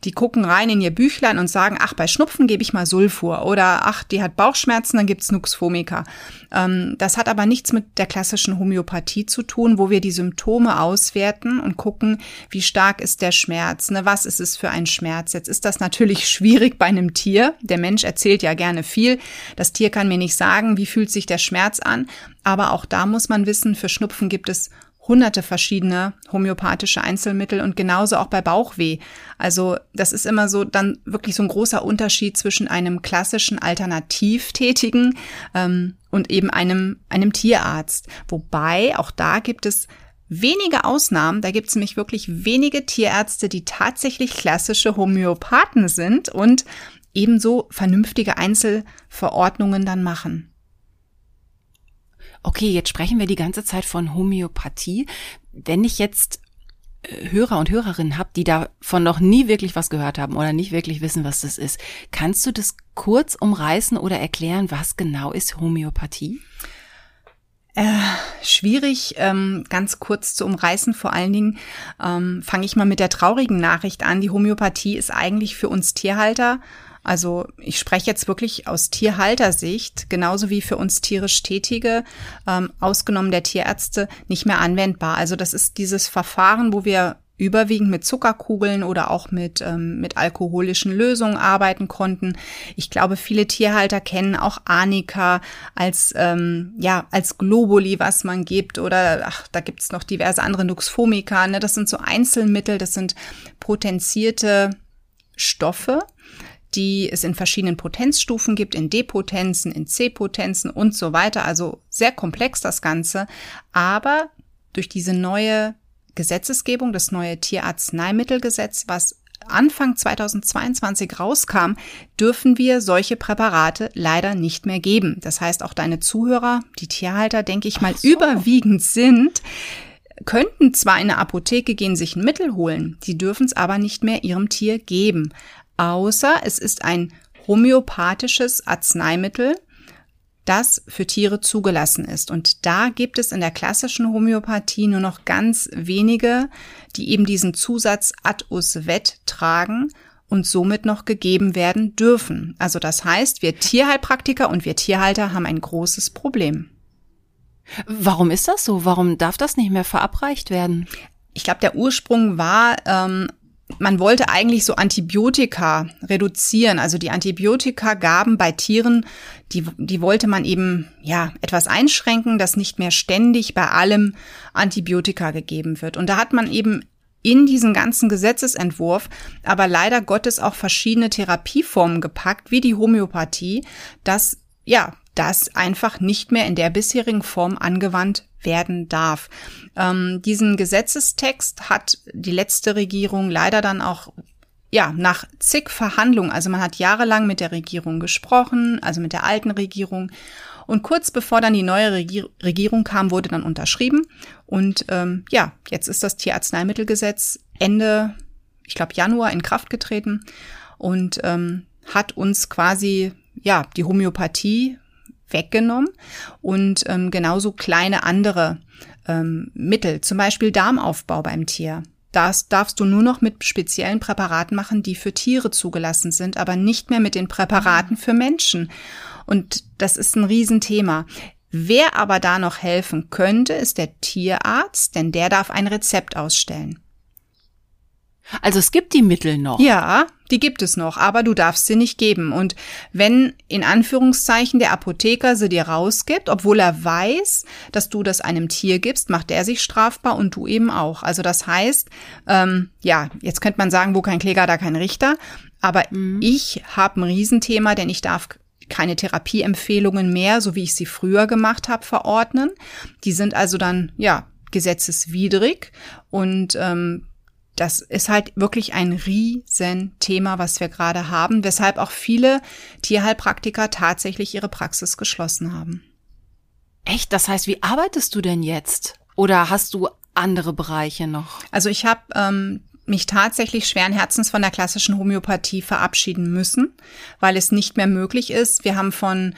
Die gucken rein in ihr Büchlein und sagen, ach, bei Schnupfen gebe ich mal Sulfur oder ach, die hat Bauchschmerzen, dann gibt's Nux vomica. Ähm, das hat aber nichts mit der klassischen Homöopathie zu tun, wo wir die Symptome auswerten und gucken, wie stark ist der Schmerz, ne, was ist es für ein Schmerz. Jetzt ist das natürlich [laughs] schwierig bei einem Tier. Der Mensch erzählt ja gerne viel. Das Tier kann mir nicht sagen, wie fühlt sich der Schmerz an. Aber auch da muss man wissen, für Schnupfen gibt es hunderte verschiedene homöopathische Einzelmittel und genauso auch bei Bauchweh. Also das ist immer so dann wirklich so ein großer Unterschied zwischen einem klassischen Alternativtätigen ähm, und eben einem, einem Tierarzt. Wobei auch da gibt es wenige Ausnahmen. Da gibt es nämlich wirklich wenige Tierärzte, die tatsächlich klassische Homöopathen sind und ebenso vernünftige Einzelverordnungen dann machen. Okay, jetzt sprechen wir die ganze Zeit von Homöopathie. Wenn ich jetzt äh, Hörer und Hörerinnen habe, die davon noch nie wirklich was gehört haben oder nicht wirklich wissen, was das ist, kannst du das kurz umreißen oder erklären, was genau ist Homöopathie? Äh, schwierig, ähm, ganz kurz zu umreißen. Vor allen Dingen ähm, fange ich mal mit der traurigen Nachricht an. Die Homöopathie ist eigentlich für uns Tierhalter also ich spreche jetzt wirklich aus Tierhaltersicht, genauso wie für uns tierisch Tätige, ähm, ausgenommen der Tierärzte, nicht mehr anwendbar. Also das ist dieses Verfahren, wo wir überwiegend mit Zuckerkugeln oder auch mit, ähm, mit alkoholischen Lösungen arbeiten konnten. Ich glaube, viele Tierhalter kennen auch Arnika als, ähm, ja, als Globuli, was man gibt. Oder ach, da gibt's noch diverse andere Nuxvomica. Ne? Das sind so Einzelmittel, das sind potenzierte Stoffe, die es in verschiedenen Potenzstufen gibt, in D-Potenzen, in C-Potenzen und so weiter. Also sehr komplex das Ganze. Aber durch diese neue Gesetzesgebung, das neue Tierarzneimittelgesetz, was Anfang 2022 rauskam, dürfen wir solche Präparate leider nicht mehr geben. Das heißt, auch deine Zuhörer, die Tierhalter, denke ich mal, so. überwiegend sind, könnten zwar in eine Apotheke gehen, sich ein Mittel holen, die dürfen es aber nicht mehr ihrem Tier geben außer es ist ein homöopathisches Arzneimittel, das für Tiere zugelassen ist. Und da gibt es in der klassischen Homöopathie nur noch ganz wenige, die eben diesen Zusatz ad us vet tragen und somit noch gegeben werden dürfen. Also das heißt, wir Tierheilpraktiker und wir Tierhalter haben ein großes Problem. Warum ist das so? Warum darf das nicht mehr verabreicht werden? Ich glaube, der Ursprung war ähm, man wollte eigentlich so Antibiotika reduzieren. Also die Antibiotika-Gaben bei Tieren, die, die wollte man eben, ja, etwas einschränken, dass nicht mehr ständig bei allem Antibiotika gegeben wird. Und da hat man eben in diesen ganzen Gesetzesentwurf aber leider Gottes auch verschiedene Therapieformen gepackt, wie die Homöopathie, dass, ja, das einfach nicht mehr in der bisherigen Form angewandt werden darf. Ähm, diesen Gesetzestext hat die letzte Regierung leider dann auch ja, nach zig Verhandlungen, also man hat jahrelang mit der Regierung gesprochen, also mit der alten Regierung. Und kurz bevor dann die neue Regier Regierung kam, wurde dann unterschrieben. Und ähm, ja, jetzt ist das Tierarzneimittelgesetz Ende, ich glaube Januar in Kraft getreten und ähm, hat uns quasi ja die Homöopathie weggenommen und ähm, genauso kleine andere ähm, Mittel, zum Beispiel Darmaufbau beim Tier. Das darfst du nur noch mit speziellen Präparaten machen, die für Tiere zugelassen sind, aber nicht mehr mit den Präparaten für Menschen. Und das ist ein Riesenthema. Wer aber da noch helfen könnte, ist der Tierarzt, denn der darf ein Rezept ausstellen. Also es gibt die Mittel noch. Ja, die gibt es noch, aber du darfst sie nicht geben. Und wenn in Anführungszeichen der Apotheker sie dir rausgibt, obwohl er weiß, dass du das einem Tier gibst, macht er sich strafbar und du eben auch. Also das heißt, ähm, ja, jetzt könnte man sagen, wo kein Kläger, da kein Richter. Aber mhm. ich habe ein Riesenthema, denn ich darf keine Therapieempfehlungen mehr, so wie ich sie früher gemacht habe, verordnen. Die sind also dann, ja, gesetzeswidrig und ähm, das ist halt wirklich ein Riesenthema, was wir gerade haben, weshalb auch viele Tierheilpraktiker tatsächlich ihre Praxis geschlossen haben. Echt? Das heißt, wie arbeitest du denn jetzt? Oder hast du andere Bereiche noch? Also ich habe ähm, mich tatsächlich schweren Herzens von der klassischen Homöopathie verabschieden müssen, weil es nicht mehr möglich ist. Wir haben von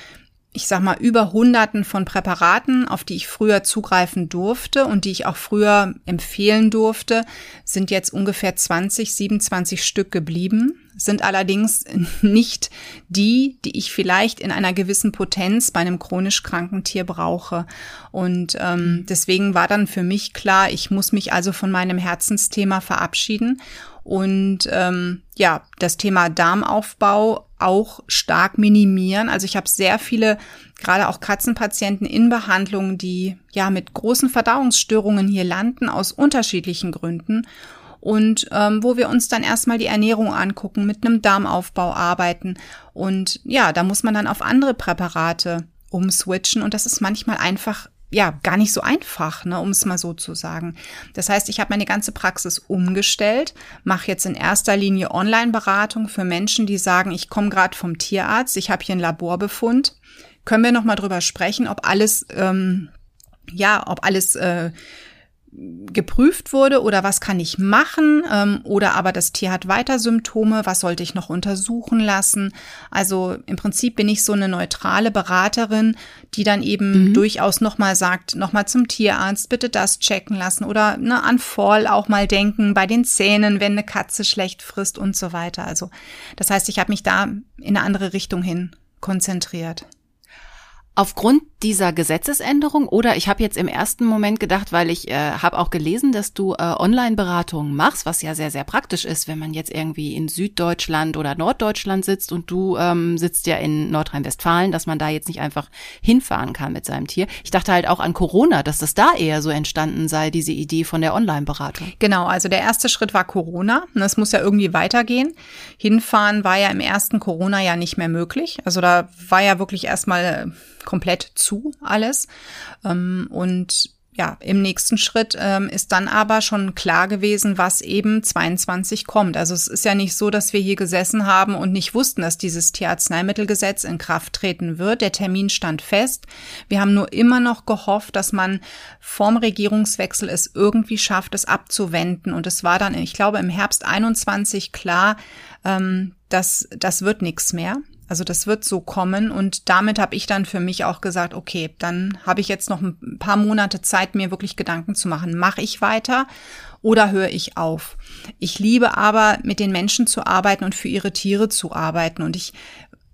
ich sag mal, über Hunderten von Präparaten, auf die ich früher zugreifen durfte und die ich auch früher empfehlen durfte, sind jetzt ungefähr 20, 27 Stück geblieben, sind allerdings [laughs] nicht die, die ich vielleicht in einer gewissen Potenz bei einem chronisch kranken Tier brauche. Und ähm, deswegen war dann für mich klar, ich muss mich also von meinem Herzensthema verabschieden und ähm, ja, das Thema Darmaufbau auch stark minimieren. Also ich habe sehr viele, gerade auch Katzenpatienten in Behandlung, die ja mit großen Verdauungsstörungen hier landen aus unterschiedlichen Gründen. Und ähm, wo wir uns dann erstmal die Ernährung angucken, mit einem Darmaufbau arbeiten. Und ja, da muss man dann auf andere Präparate umswitchen. Und das ist manchmal einfach ja gar nicht so einfach, ne, um es mal so zu sagen. Das heißt, ich habe meine ganze Praxis umgestellt, mache jetzt in erster Linie Online-Beratung für Menschen, die sagen, ich komme gerade vom Tierarzt, ich habe hier einen Laborbefund. Können wir noch mal drüber sprechen, ob alles ähm, ja, ob alles äh, geprüft wurde oder was kann ich machen ähm, oder aber das Tier hat weiter Symptome, was sollte ich noch untersuchen lassen. Also im Prinzip bin ich so eine neutrale Beraterin, die dann eben mhm. durchaus nochmal sagt, nochmal zum Tierarzt, bitte das checken lassen oder ne, an Fall auch mal denken bei den Zähnen, wenn eine Katze schlecht frisst und so weiter. Also das heißt, ich habe mich da in eine andere Richtung hin konzentriert. Aufgrund dieser Gesetzesänderung oder ich habe jetzt im ersten Moment gedacht, weil ich äh, habe auch gelesen, dass du äh, Online-Beratungen machst, was ja sehr, sehr praktisch ist, wenn man jetzt irgendwie in Süddeutschland oder Norddeutschland sitzt und du ähm, sitzt ja in Nordrhein-Westfalen, dass man da jetzt nicht einfach hinfahren kann mit seinem Tier. Ich dachte halt auch an Corona, dass das da eher so entstanden sei, diese Idee von der Online-Beratung. Genau, also der erste Schritt war Corona. Das muss ja irgendwie weitergehen. Hinfahren war ja im ersten Corona ja nicht mehr möglich. Also da war ja wirklich erstmal äh, komplett zu alles. Ähm, und ja, im nächsten Schritt ähm, ist dann aber schon klar gewesen, was eben 22 kommt. Also es ist ja nicht so, dass wir hier gesessen haben und nicht wussten, dass dieses Tierarzneimittelgesetz in Kraft treten wird. Der Termin stand fest. Wir haben nur immer noch gehofft, dass man vorm Regierungswechsel es irgendwie schafft, es abzuwenden. Und es war dann, ich glaube, im Herbst 21 klar, ähm, dass das wird nichts mehr. Also das wird so kommen und damit habe ich dann für mich auch gesagt, okay, dann habe ich jetzt noch ein paar Monate Zeit, mir wirklich Gedanken zu machen. Mache ich weiter oder höre ich auf? Ich liebe aber, mit den Menschen zu arbeiten und für ihre Tiere zu arbeiten und ich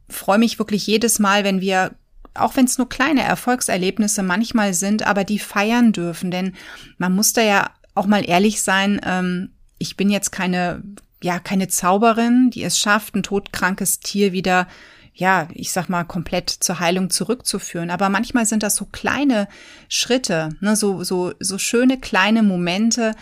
freue mich wirklich jedes Mal, wenn wir auch wenn es nur kleine Erfolgserlebnisse manchmal sind, aber die feiern dürfen, denn man muss da ja auch mal ehrlich sein, ähm, ich bin jetzt keine ja keine Zauberin, die es schafft, ein todkrankes Tier wieder ja, ich sag mal, komplett zur Heilung zurückzuführen. Aber manchmal sind das so kleine Schritte, ne, so, so, so schöne kleine Momente.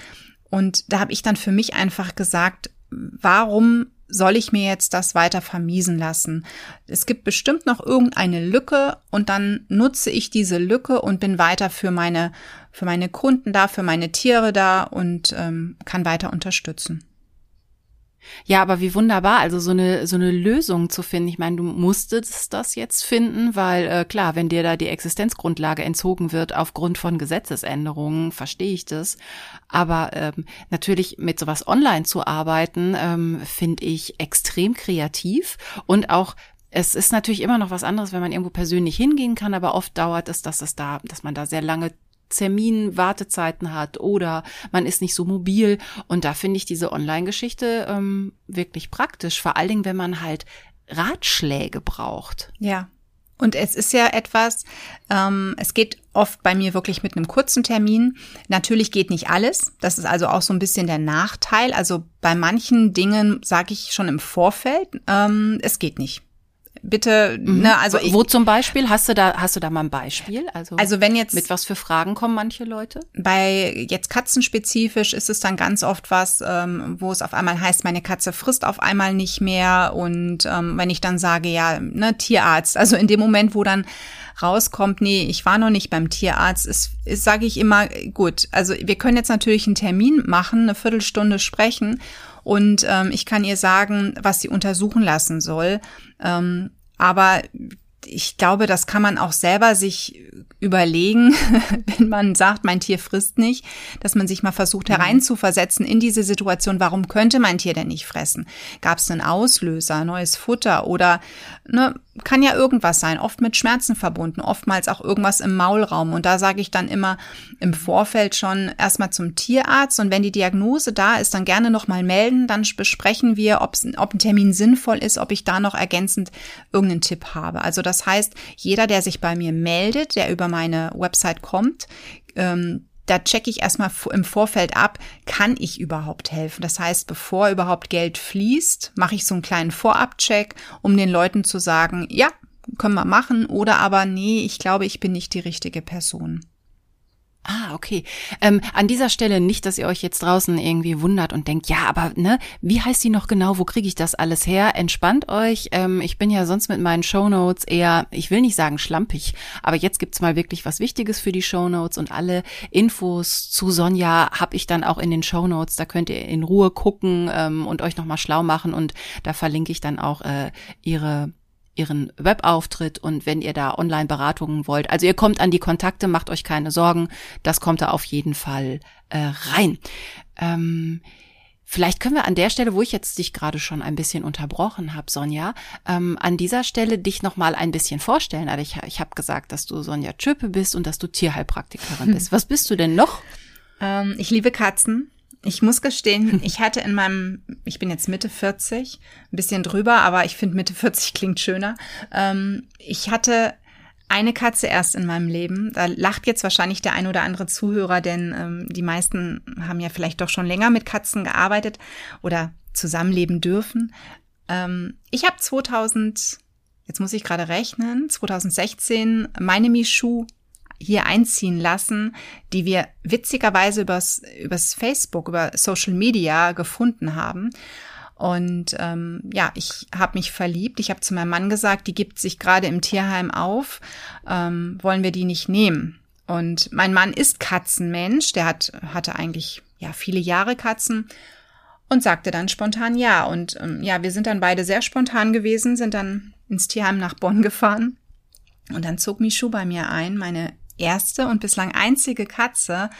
Und da habe ich dann für mich einfach gesagt, warum soll ich mir jetzt das weiter vermiesen lassen? Es gibt bestimmt noch irgendeine Lücke und dann nutze ich diese Lücke und bin weiter für meine, für meine Kunden da, für meine Tiere da und ähm, kann weiter unterstützen. Ja, aber wie wunderbar, also so eine so eine Lösung zu finden. Ich meine, du musstest das jetzt finden, weil äh, klar, wenn dir da die Existenzgrundlage entzogen wird aufgrund von Gesetzesänderungen, verstehe ich das. Aber ähm, natürlich mit sowas online zu arbeiten, ähm, finde ich extrem kreativ und auch es ist natürlich immer noch was anderes, wenn man irgendwo persönlich hingehen kann, aber oft dauert es, dass es da, dass man da sehr lange Termin Wartezeiten hat oder man ist nicht so mobil. Und da finde ich diese Online-Geschichte ähm, wirklich praktisch, vor allen Dingen, wenn man halt Ratschläge braucht. Ja. Und es ist ja etwas, ähm, es geht oft bei mir wirklich mit einem kurzen Termin. Natürlich geht nicht alles. Das ist also auch so ein bisschen der Nachteil. Also bei manchen Dingen sage ich schon im Vorfeld, ähm, es geht nicht bitte, mhm. ne, also ich, wo zum Beispiel hast du da hast du da mal ein Beispiel? Also also wenn jetzt mit was für Fragen kommen manche Leute? Bei jetzt katzenspezifisch ist es dann ganz oft was, ähm, wo es auf einmal heißt, meine Katze frisst auf einmal nicht mehr und ähm, wenn ich dann sage, ja, ne Tierarzt, also in dem Moment, wo dann rauskommt, nee, ich war noch nicht beim Tierarzt, ist, ist sage ich immer, gut, also wir können jetzt natürlich einen Termin machen, eine Viertelstunde sprechen und ähm, ich kann ihr sagen, was sie untersuchen lassen soll. Ähm, aber ich glaube, das kann man auch selber sich überlegen, [laughs] wenn man sagt, mein Tier frisst nicht, dass man sich mal versucht mhm. hereinzuversetzen in diese Situation, warum könnte mein Tier denn nicht fressen? Gab es einen Auslöser, neues Futter oder ne, kann ja irgendwas sein, oft mit Schmerzen verbunden, oftmals auch irgendwas im Maulraum. Und da sage ich dann immer im Vorfeld schon erstmal zum Tierarzt. Und wenn die Diagnose da ist, dann gerne nochmal melden. Dann besprechen wir, ob ein Termin sinnvoll ist, ob ich da noch ergänzend irgendeinen Tipp habe. Also das heißt, jeder, der sich bei mir meldet, der über meine Website kommt, ähm, da checke ich erstmal im Vorfeld ab, kann ich überhaupt helfen? Das heißt, bevor überhaupt Geld fließt, mache ich so einen kleinen Vorabcheck, um den Leuten zu sagen, ja, können wir machen oder aber nee, ich glaube, ich bin nicht die richtige Person. Ah, okay. Ähm, an dieser Stelle nicht, dass ihr euch jetzt draußen irgendwie wundert und denkt, ja, aber ne, wie heißt die noch genau? Wo kriege ich das alles her? Entspannt euch. Ähm, ich bin ja sonst mit meinen Shownotes eher, ich will nicht sagen schlampig, aber jetzt gibt's mal wirklich was Wichtiges für die Shownotes und alle Infos zu Sonja habe ich dann auch in den Shownotes. Da könnt ihr in Ruhe gucken ähm, und euch nochmal schlau machen und da verlinke ich dann auch äh, ihre ihren Webauftritt und wenn ihr da Online-Beratungen wollt. Also ihr kommt an die Kontakte, macht euch keine Sorgen, das kommt da auf jeden Fall äh, rein. Ähm, Vielleicht können wir an der Stelle, wo ich jetzt dich gerade schon ein bisschen unterbrochen habe, Sonja, ähm, an dieser Stelle dich noch mal ein bisschen vorstellen. Also ich, ich habe gesagt, dass du Sonja Tschöpe bist und dass du Tierheilpraktikerin [laughs] bist. Was bist du denn noch? Ähm, ich liebe Katzen. Ich muss gestehen, [laughs] ich hatte in meinem, ich bin jetzt Mitte 40, ein bisschen drüber, aber ich finde Mitte 40 [laughs] klingt schöner. Ähm, ich hatte eine Katze erst in meinem Leben. Da lacht jetzt wahrscheinlich der ein oder andere Zuhörer, denn ähm, die meisten haben ja vielleicht doch schon länger mit Katzen gearbeitet oder zusammenleben dürfen. Ähm, ich habe 2000, jetzt muss ich gerade rechnen, 2016 meine Michu hier einziehen lassen, die wir witzigerweise übers, übers Facebook, über Social Media gefunden haben. Und ähm, ja, ich habe mich verliebt. Ich habe zu meinem Mann gesagt, die gibt sich gerade im Tierheim auf. Ähm, wollen wir die nicht nehmen? Und mein Mann ist Katzenmensch. Der hat, hatte eigentlich ja viele Jahre Katzen und sagte dann spontan ja. Und ähm, ja, wir sind dann beide sehr spontan gewesen, sind dann ins Tierheim nach Bonn gefahren. Und dann zog Michu bei mir ein, meine erste und bislang einzige Katze,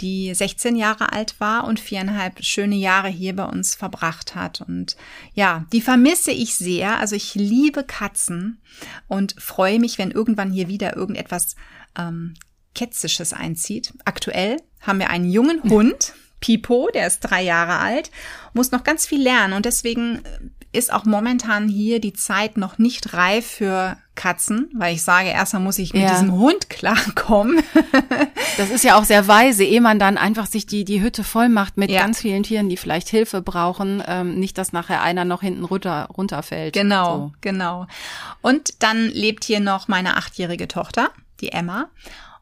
die 16 Jahre alt war und viereinhalb schöne Jahre hier bei uns verbracht hat. Und ja, die vermisse ich sehr. Also ich liebe Katzen und freue mich, wenn irgendwann hier wieder irgendetwas ähm, Kätzisches einzieht. Aktuell haben wir einen jungen Hund. [laughs] Pipo, der ist drei Jahre alt, muss noch ganz viel lernen und deswegen ist auch momentan hier die Zeit noch nicht reif für Katzen, weil ich sage, erstmal muss ich mit ja. diesem Hund [laughs] klarkommen. das ist ja auch sehr weise, ehe man dann einfach sich die, die Hütte voll macht mit ja. ganz vielen Tieren, die vielleicht Hilfe brauchen, ähm, nicht, dass nachher einer noch hinten runter, runterfällt. Genau, so. genau. Und dann lebt hier noch meine achtjährige Tochter, die Emma.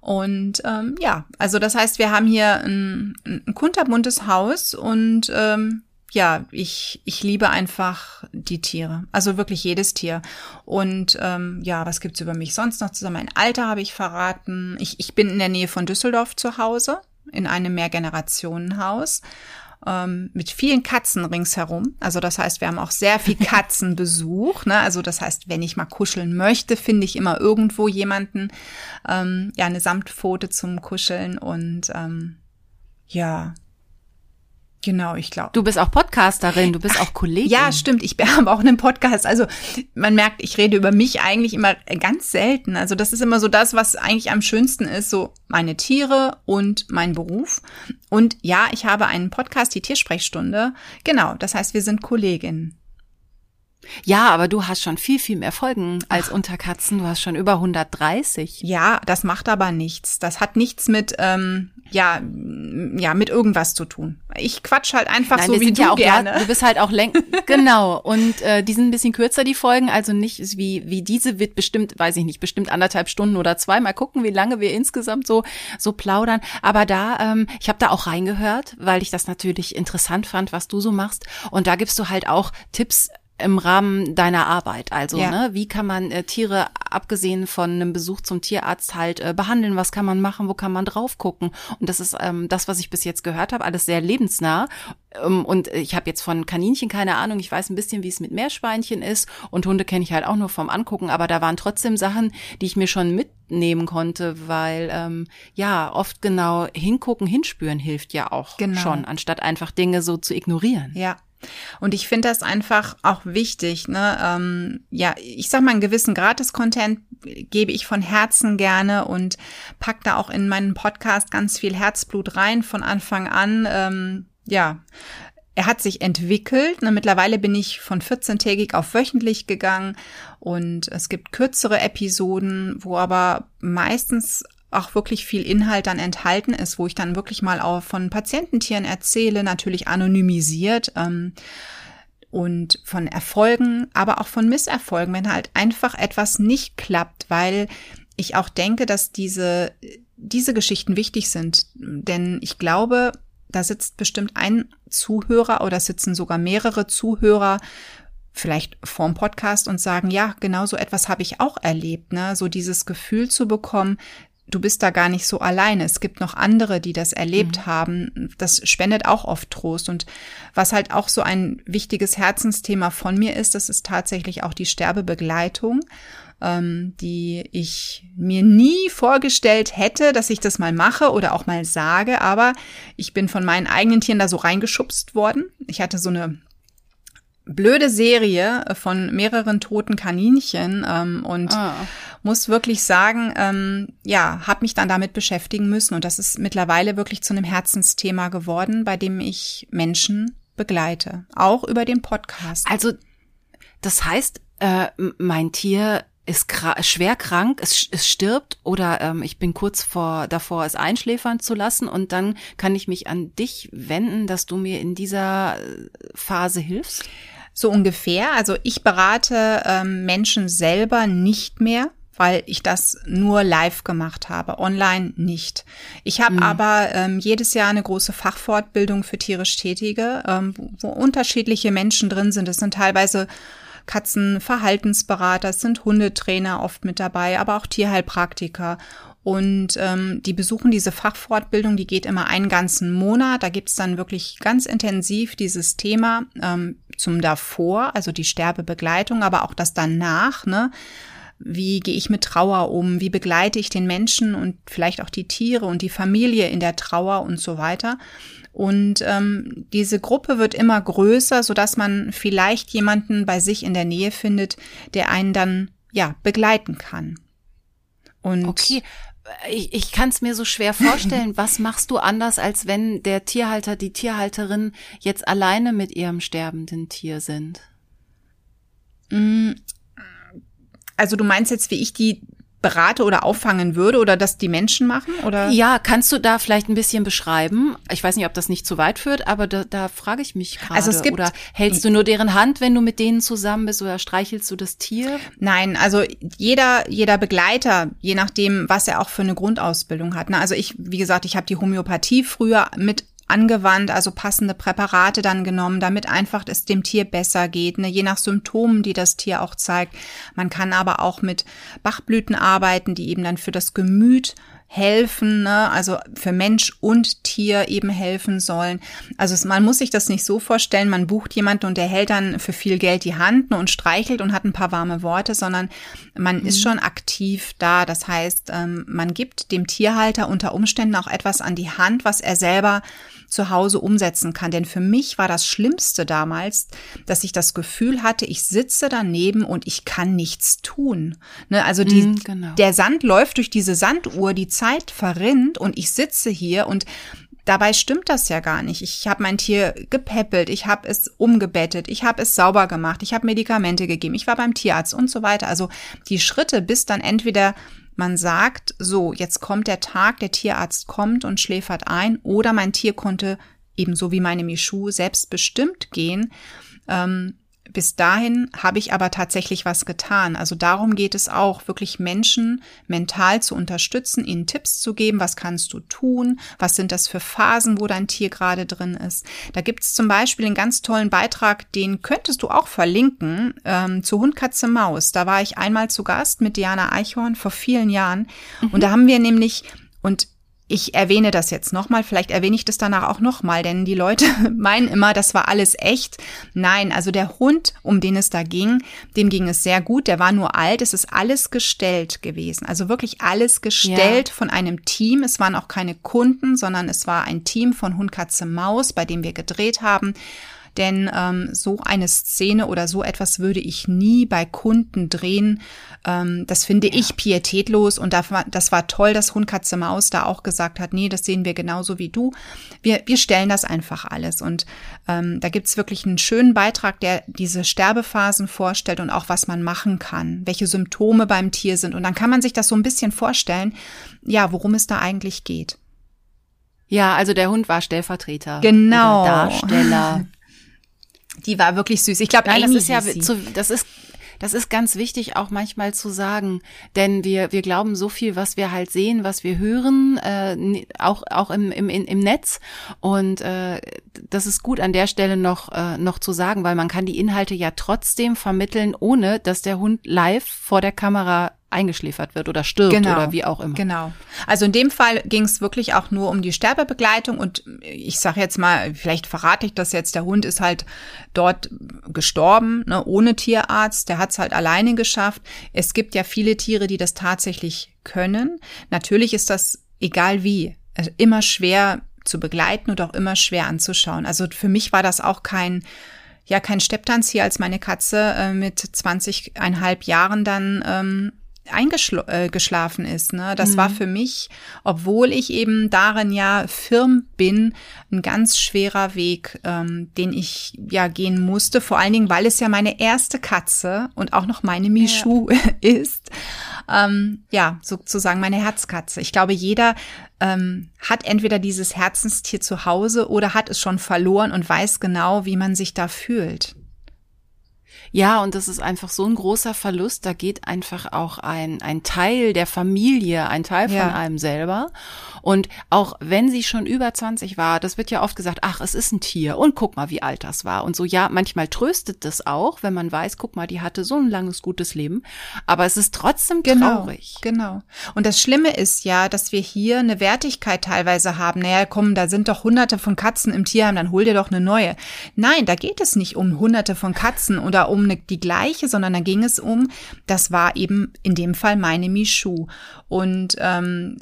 Und ähm, ja, also das heißt, wir haben hier ein, ein kunterbuntes Haus und ähm, ja, ich, ich liebe einfach die Tiere. Also wirklich jedes Tier. Und ähm, ja, was gibt's über mich sonst noch zusammen? Mein Alter habe ich verraten. Ich, ich bin in der Nähe von Düsseldorf zu Hause, in einem Mehrgenerationenhaus ähm, mit vielen Katzen ringsherum. Also das heißt, wir haben auch sehr viel [laughs] Katzenbesuch. Ne? Also das heißt, wenn ich mal kuscheln möchte, finde ich immer irgendwo jemanden, ähm, ja, eine Samtpfote zum Kuscheln und ähm, ja, Genau, ich glaube. Du bist auch Podcasterin, du bist auch Kollegin. Ja, stimmt. Ich [laughs] habe auch einen Podcast. Also man merkt, ich rede über mich eigentlich immer ganz selten. Also das ist immer so das, was eigentlich am schönsten ist, so meine Tiere und mein Beruf. Und ja, ich habe einen Podcast, die Tiersprechstunde. Genau, das heißt, wir sind Kolleginnen. Ja, aber du hast schon viel, viel mehr Folgen als Ach. Unterkatzen. Du hast schon über 130. Ja, das macht aber nichts. Das hat nichts mit, ähm, ja, ja, mit irgendwas zu tun. Ich quatsch halt einfach Nein, so wie du ja auch gerne. Da, du bist halt auch läng [laughs] genau. Und äh, die sind ein bisschen kürzer, die Folgen. Also nicht wie, wie diese wird bestimmt, weiß ich nicht, bestimmt anderthalb Stunden oder zwei. Mal gucken, wie lange wir insgesamt so, so plaudern. Aber da, ähm, ich habe da auch reingehört, weil ich das natürlich interessant fand, was du so machst. Und da gibst du halt auch Tipps im Rahmen deiner Arbeit. Also, ja. ne, wie kann man äh, Tiere, abgesehen von einem Besuch zum Tierarzt, halt äh, behandeln? Was kann man machen? Wo kann man drauf gucken? Und das ist ähm, das, was ich bis jetzt gehört habe, alles sehr lebensnah. Ähm, und ich habe jetzt von Kaninchen keine Ahnung. Ich weiß ein bisschen, wie es mit Meerschweinchen ist. Und Hunde kenne ich halt auch nur vom Angucken. Aber da waren trotzdem Sachen, die ich mir schon mitnehmen konnte, weil ähm, ja oft genau hingucken, hinspüren hilft ja auch genau. schon, anstatt einfach Dinge so zu ignorieren. Ja, Und ich finde das einfach auch wichtig. Ne? Ähm, ja, ich sag mal, einen gewissen Gratis-Content gebe ich von Herzen gerne und pack da auch in meinen Podcast ganz viel Herzblut rein von Anfang an. Ähm, ja, er hat sich entwickelt. Ne, mittlerweile bin ich von 14-tägig auf wöchentlich gegangen und es gibt kürzere Episoden, wo aber meistens auch wirklich viel Inhalt dann enthalten ist, wo ich dann wirklich mal auch von Patiententieren erzähle, natürlich anonymisiert. Ähm, und von Erfolgen, aber auch von Misserfolgen, wenn halt einfach etwas nicht klappt, weil ich auch denke, dass diese, diese Geschichten wichtig sind. Denn ich glaube, da sitzt bestimmt ein Zuhörer oder sitzen sogar mehrere Zuhörer vielleicht vorm Podcast und sagen, ja, genau so etwas habe ich auch erlebt, ne? So dieses Gefühl zu bekommen, du bist da gar nicht so alleine. Es gibt noch andere, die das erlebt mhm. haben. Das spendet auch oft Trost. Und was halt auch so ein wichtiges Herzensthema von mir ist, das ist tatsächlich auch die Sterbebegleitung, ähm, die ich mir nie vorgestellt hätte, dass ich das mal mache oder auch mal sage. Aber ich bin von meinen eigenen Tieren da so reingeschubst worden. Ich hatte so eine blöde Serie von mehreren toten Kaninchen ähm, und ah. muss wirklich sagen, ähm, ja, habe mich dann damit beschäftigen müssen und das ist mittlerweile wirklich zu einem Herzensthema geworden, bei dem ich Menschen begleite, auch über den Podcast. Also das heißt, äh, mein Tier ist schwer krank, es, es stirbt oder ähm, ich bin kurz vor davor, es einschläfern zu lassen und dann kann ich mich an dich wenden, dass du mir in dieser äh, Phase hilfst? So ungefähr. Also ich berate ähm, Menschen selber nicht mehr weil ich das nur live gemacht habe, online nicht. Ich habe mhm. aber ähm, jedes Jahr eine große Fachfortbildung für tierisch Tätige, ähm, wo, wo unterschiedliche Menschen drin sind. Es sind teilweise Katzenverhaltensberater, es sind Hundetrainer oft mit dabei, aber auch Tierheilpraktiker. Und ähm, die besuchen diese Fachfortbildung, die geht immer einen ganzen Monat. Da gibt's dann wirklich ganz intensiv dieses Thema ähm, zum davor, also die Sterbebegleitung, aber auch das danach, ne? Wie gehe ich mit Trauer um? Wie begleite ich den Menschen und vielleicht auch die Tiere und die Familie in der Trauer und so weiter? Und ähm, diese Gruppe wird immer größer, so dass man vielleicht jemanden bei sich in der Nähe findet, der einen dann ja begleiten kann. Und okay, ich, ich kann es mir so schwer vorstellen. [laughs] Was machst du anders, als wenn der Tierhalter, die Tierhalterin jetzt alleine mit ihrem sterbenden Tier sind? Mm, also du meinst jetzt, wie ich die berate oder auffangen würde oder das die Menschen machen? Oder? Ja, kannst du da vielleicht ein bisschen beschreiben? Ich weiß nicht, ob das nicht zu weit führt, aber da, da frage ich mich gerade. Also es gibt, oder hältst du nur deren Hand, wenn du mit denen zusammen bist oder streichelst du das Tier? Nein, also jeder, jeder Begleiter, je nachdem, was er auch für eine Grundausbildung hat. Ne? Also ich, wie gesagt, ich habe die Homöopathie früher mit angewandt, also passende Präparate dann genommen, damit einfach es dem Tier besser geht, ne? je nach Symptomen, die das Tier auch zeigt. Man kann aber auch mit Bachblüten arbeiten, die eben dann für das Gemüt helfen, ne? also für Mensch und Tier eben helfen sollen. Also es, man muss sich das nicht so vorstellen, man bucht jemanden und der hält dann für viel Geld die Hand ne, und streichelt und hat ein paar warme Worte, sondern man mhm. ist schon aktiv da. Das heißt, ähm, man gibt dem Tierhalter unter Umständen auch etwas an die Hand, was er selber zu Hause umsetzen kann. Denn für mich war das Schlimmste damals, dass ich das Gefühl hatte, ich sitze daneben und ich kann nichts tun. Ne, also die, mm, genau. der Sand läuft durch diese Sanduhr, die Zeit verrinnt und ich sitze hier und Dabei stimmt das ja gar nicht. Ich habe mein Tier gepäppelt, ich habe es umgebettet, ich habe es sauber gemacht, ich habe Medikamente gegeben, ich war beim Tierarzt und so weiter. Also die Schritte, bis dann entweder man sagt, so, jetzt kommt der Tag, der Tierarzt kommt und schläfert ein, oder mein Tier konnte ebenso wie meine Michu selbstbestimmt gehen. Ähm, bis dahin habe ich aber tatsächlich was getan. Also darum geht es auch, wirklich Menschen mental zu unterstützen, ihnen Tipps zu geben, was kannst du tun, was sind das für Phasen, wo dein Tier gerade drin ist. Da gibt es zum Beispiel einen ganz tollen Beitrag, den könntest du auch verlinken, ähm, zu Hund, Katze, Maus. Da war ich einmal zu Gast mit Diana Eichhorn vor vielen Jahren. Mhm. Und da haben wir nämlich, und ich erwähne das jetzt nochmal, vielleicht erwähne ich das danach auch nochmal, denn die Leute [laughs] meinen immer, das war alles echt. Nein, also der Hund, um den es da ging, dem ging es sehr gut, der war nur alt, es ist alles gestellt gewesen. Also wirklich alles gestellt ja. von einem Team. Es waren auch keine Kunden, sondern es war ein Team von Hund, Katze, Maus, bei dem wir gedreht haben. Denn ähm, so eine Szene oder so etwas würde ich nie bei Kunden drehen. Ähm, das finde ja. ich pietätlos und das war, toll, dass Hund Katze Maus da auch gesagt hat, nee, das sehen wir genauso wie du. Wir, wir stellen das einfach alles und ähm, da gibt's wirklich einen schönen Beitrag, der diese Sterbephasen vorstellt und auch was man machen kann, welche Symptome beim Tier sind und dann kann man sich das so ein bisschen vorstellen, ja, worum es da eigentlich geht. Ja, also der Hund war Stellvertreter. Genau. Darsteller. [laughs] Die war wirklich süß. Ich glaube, das ist ja, zu, das ist das ist ganz wichtig auch manchmal zu sagen, denn wir wir glauben so viel, was wir halt sehen, was wir hören, äh, auch auch im, im im Netz. Und äh, das ist gut an der Stelle noch äh, noch zu sagen, weil man kann die Inhalte ja trotzdem vermitteln, ohne dass der Hund live vor der Kamera eingeschläfert wird oder stirbt genau, oder wie auch immer. Genau. Also in dem Fall ging es wirklich auch nur um die Sterbebegleitung und ich sage jetzt mal, vielleicht verrate ich das jetzt, der Hund ist halt dort gestorben, ne, ohne Tierarzt, der hat es halt alleine geschafft. Es gibt ja viele Tiere, die das tatsächlich können. Natürlich ist das egal wie, immer schwer zu begleiten und auch immer schwer anzuschauen. Also für mich war das auch kein ja kein Stepptanz hier, als meine Katze äh, mit 20,5 Jahren dann ähm, eingeschlafen äh, ist. Ne? Das mhm. war für mich, obwohl ich eben darin ja firm bin, ein ganz schwerer Weg, ähm, den ich ja gehen musste. Vor allen Dingen, weil es ja meine erste Katze und auch noch meine Michu ja. [laughs] ist. Ähm, ja, sozusagen meine Herzkatze. Ich glaube, jeder ähm, hat entweder dieses Herzenstier zu Hause oder hat es schon verloren und weiß genau, wie man sich da fühlt. Ja, und das ist einfach so ein großer Verlust. Da geht einfach auch ein, ein Teil der Familie, ein Teil von ja. einem selber. Und auch wenn sie schon über 20 war, das wird ja oft gesagt, ach, es ist ein Tier und guck mal, wie alt das war. Und so, ja, manchmal tröstet das auch, wenn man weiß, guck mal, die hatte so ein langes, gutes Leben. Aber es ist trotzdem genau, traurig. Genau. Und das Schlimme ist ja, dass wir hier eine Wertigkeit teilweise haben. Naja, komm, da sind doch hunderte von Katzen im Tierheim, dann hol dir doch eine neue. Nein, da geht es nicht um hunderte von Katzen oder um eine, die gleiche, sondern da ging es um, das war eben in dem Fall meine Michu. Und ähm,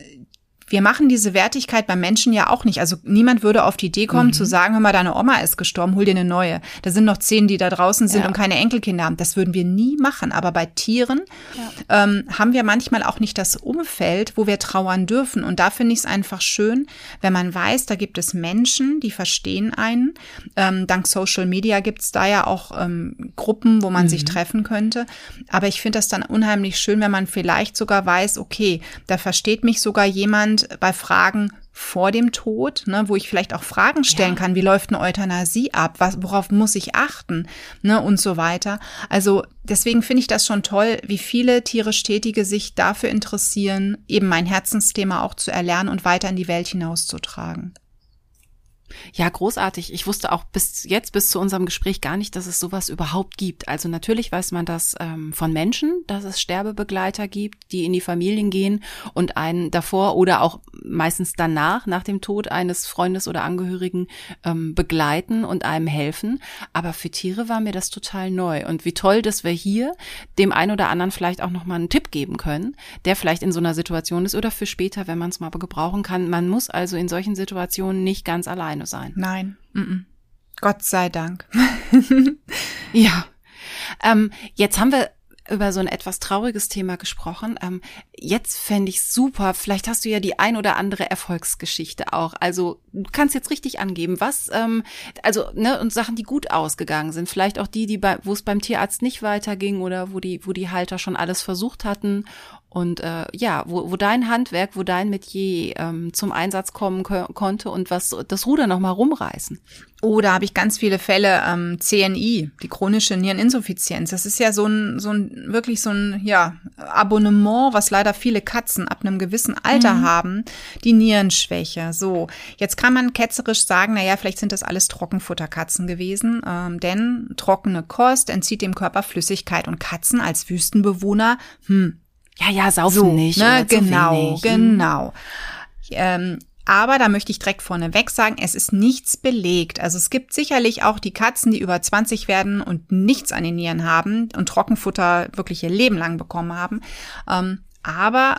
wir machen diese Wertigkeit beim Menschen ja auch nicht. Also niemand würde auf die Idee kommen mhm. zu sagen, hör mal, deine Oma ist gestorben, hol dir eine neue. Da sind noch zehn, die da draußen sind ja. und keine Enkelkinder haben. Das würden wir nie machen. Aber bei Tieren ja. ähm, haben wir manchmal auch nicht das Umfeld, wo wir trauern dürfen. Und da finde ich es einfach schön, wenn man weiß, da gibt es Menschen, die verstehen einen. Ähm, dank Social Media gibt es da ja auch ähm, Gruppen, wo man mhm. sich treffen könnte. Aber ich finde das dann unheimlich schön, wenn man vielleicht sogar weiß, okay, da versteht mich sogar jemand, bei Fragen vor dem Tod, ne, wo ich vielleicht auch Fragen stellen ja. kann, wie läuft eine Euthanasie ab, was, worauf muss ich achten, ne, und so weiter. Also deswegen finde ich das schon toll, wie viele tierisch Tätige sich dafür interessieren, eben mein Herzensthema auch zu erlernen und weiter in die Welt hinauszutragen. Ja, großartig. Ich wusste auch bis jetzt, bis zu unserem Gespräch gar nicht, dass es sowas überhaupt gibt. Also natürlich weiß man das ähm, von Menschen, dass es Sterbebegleiter gibt, die in die Familien gehen und einen davor oder auch meistens danach, nach dem Tod eines Freundes oder Angehörigen ähm, begleiten und einem helfen. Aber für Tiere war mir das total neu. Und wie toll, dass wir hier dem einen oder anderen vielleicht auch nochmal einen Tipp geben können, der vielleicht in so einer Situation ist oder für später, wenn man es mal gebrauchen kann. Man muss also in solchen Situationen nicht ganz alleine alleine sein. Nein. Mm -mm. Gott sei Dank. [laughs] ja. Ähm, jetzt haben wir über so ein etwas trauriges Thema gesprochen. Ähm, jetzt fände ich super, vielleicht hast du ja die ein oder andere Erfolgsgeschichte auch. Also du kannst jetzt richtig angeben, was, ähm, also, ne, und Sachen, die gut ausgegangen sind. Vielleicht auch die, die bei, wo es beim Tierarzt nicht weiterging oder wo die, wo die Halter schon alles versucht hatten und äh, ja, wo, wo dein Handwerk, wo dein Metier ähm, zum Einsatz kommen konnte und was das Ruder nochmal rumreißen. Oh, da habe ich ganz viele Fälle. Ähm, CNI, die chronische Niereninsuffizienz. Das ist ja so ein, so ein wirklich so ein ja Abonnement, was leider viele Katzen ab einem gewissen Alter mhm. haben. Die Nierenschwäche. So, jetzt kann man ketzerisch sagen, na ja, vielleicht sind das alles Trockenfutterkatzen gewesen, ähm, denn trockene Kost entzieht dem Körper Flüssigkeit und Katzen als Wüstenbewohner, hm, ja, ja, saufen so, nicht. Ne? Genau, genau. Ähm, aber da möchte ich direkt vorneweg sagen, es ist nichts belegt. Also es gibt sicherlich auch die Katzen, die über 20 werden und nichts an den Nieren haben und Trockenfutter wirklich ihr Leben lang bekommen haben. Ähm, aber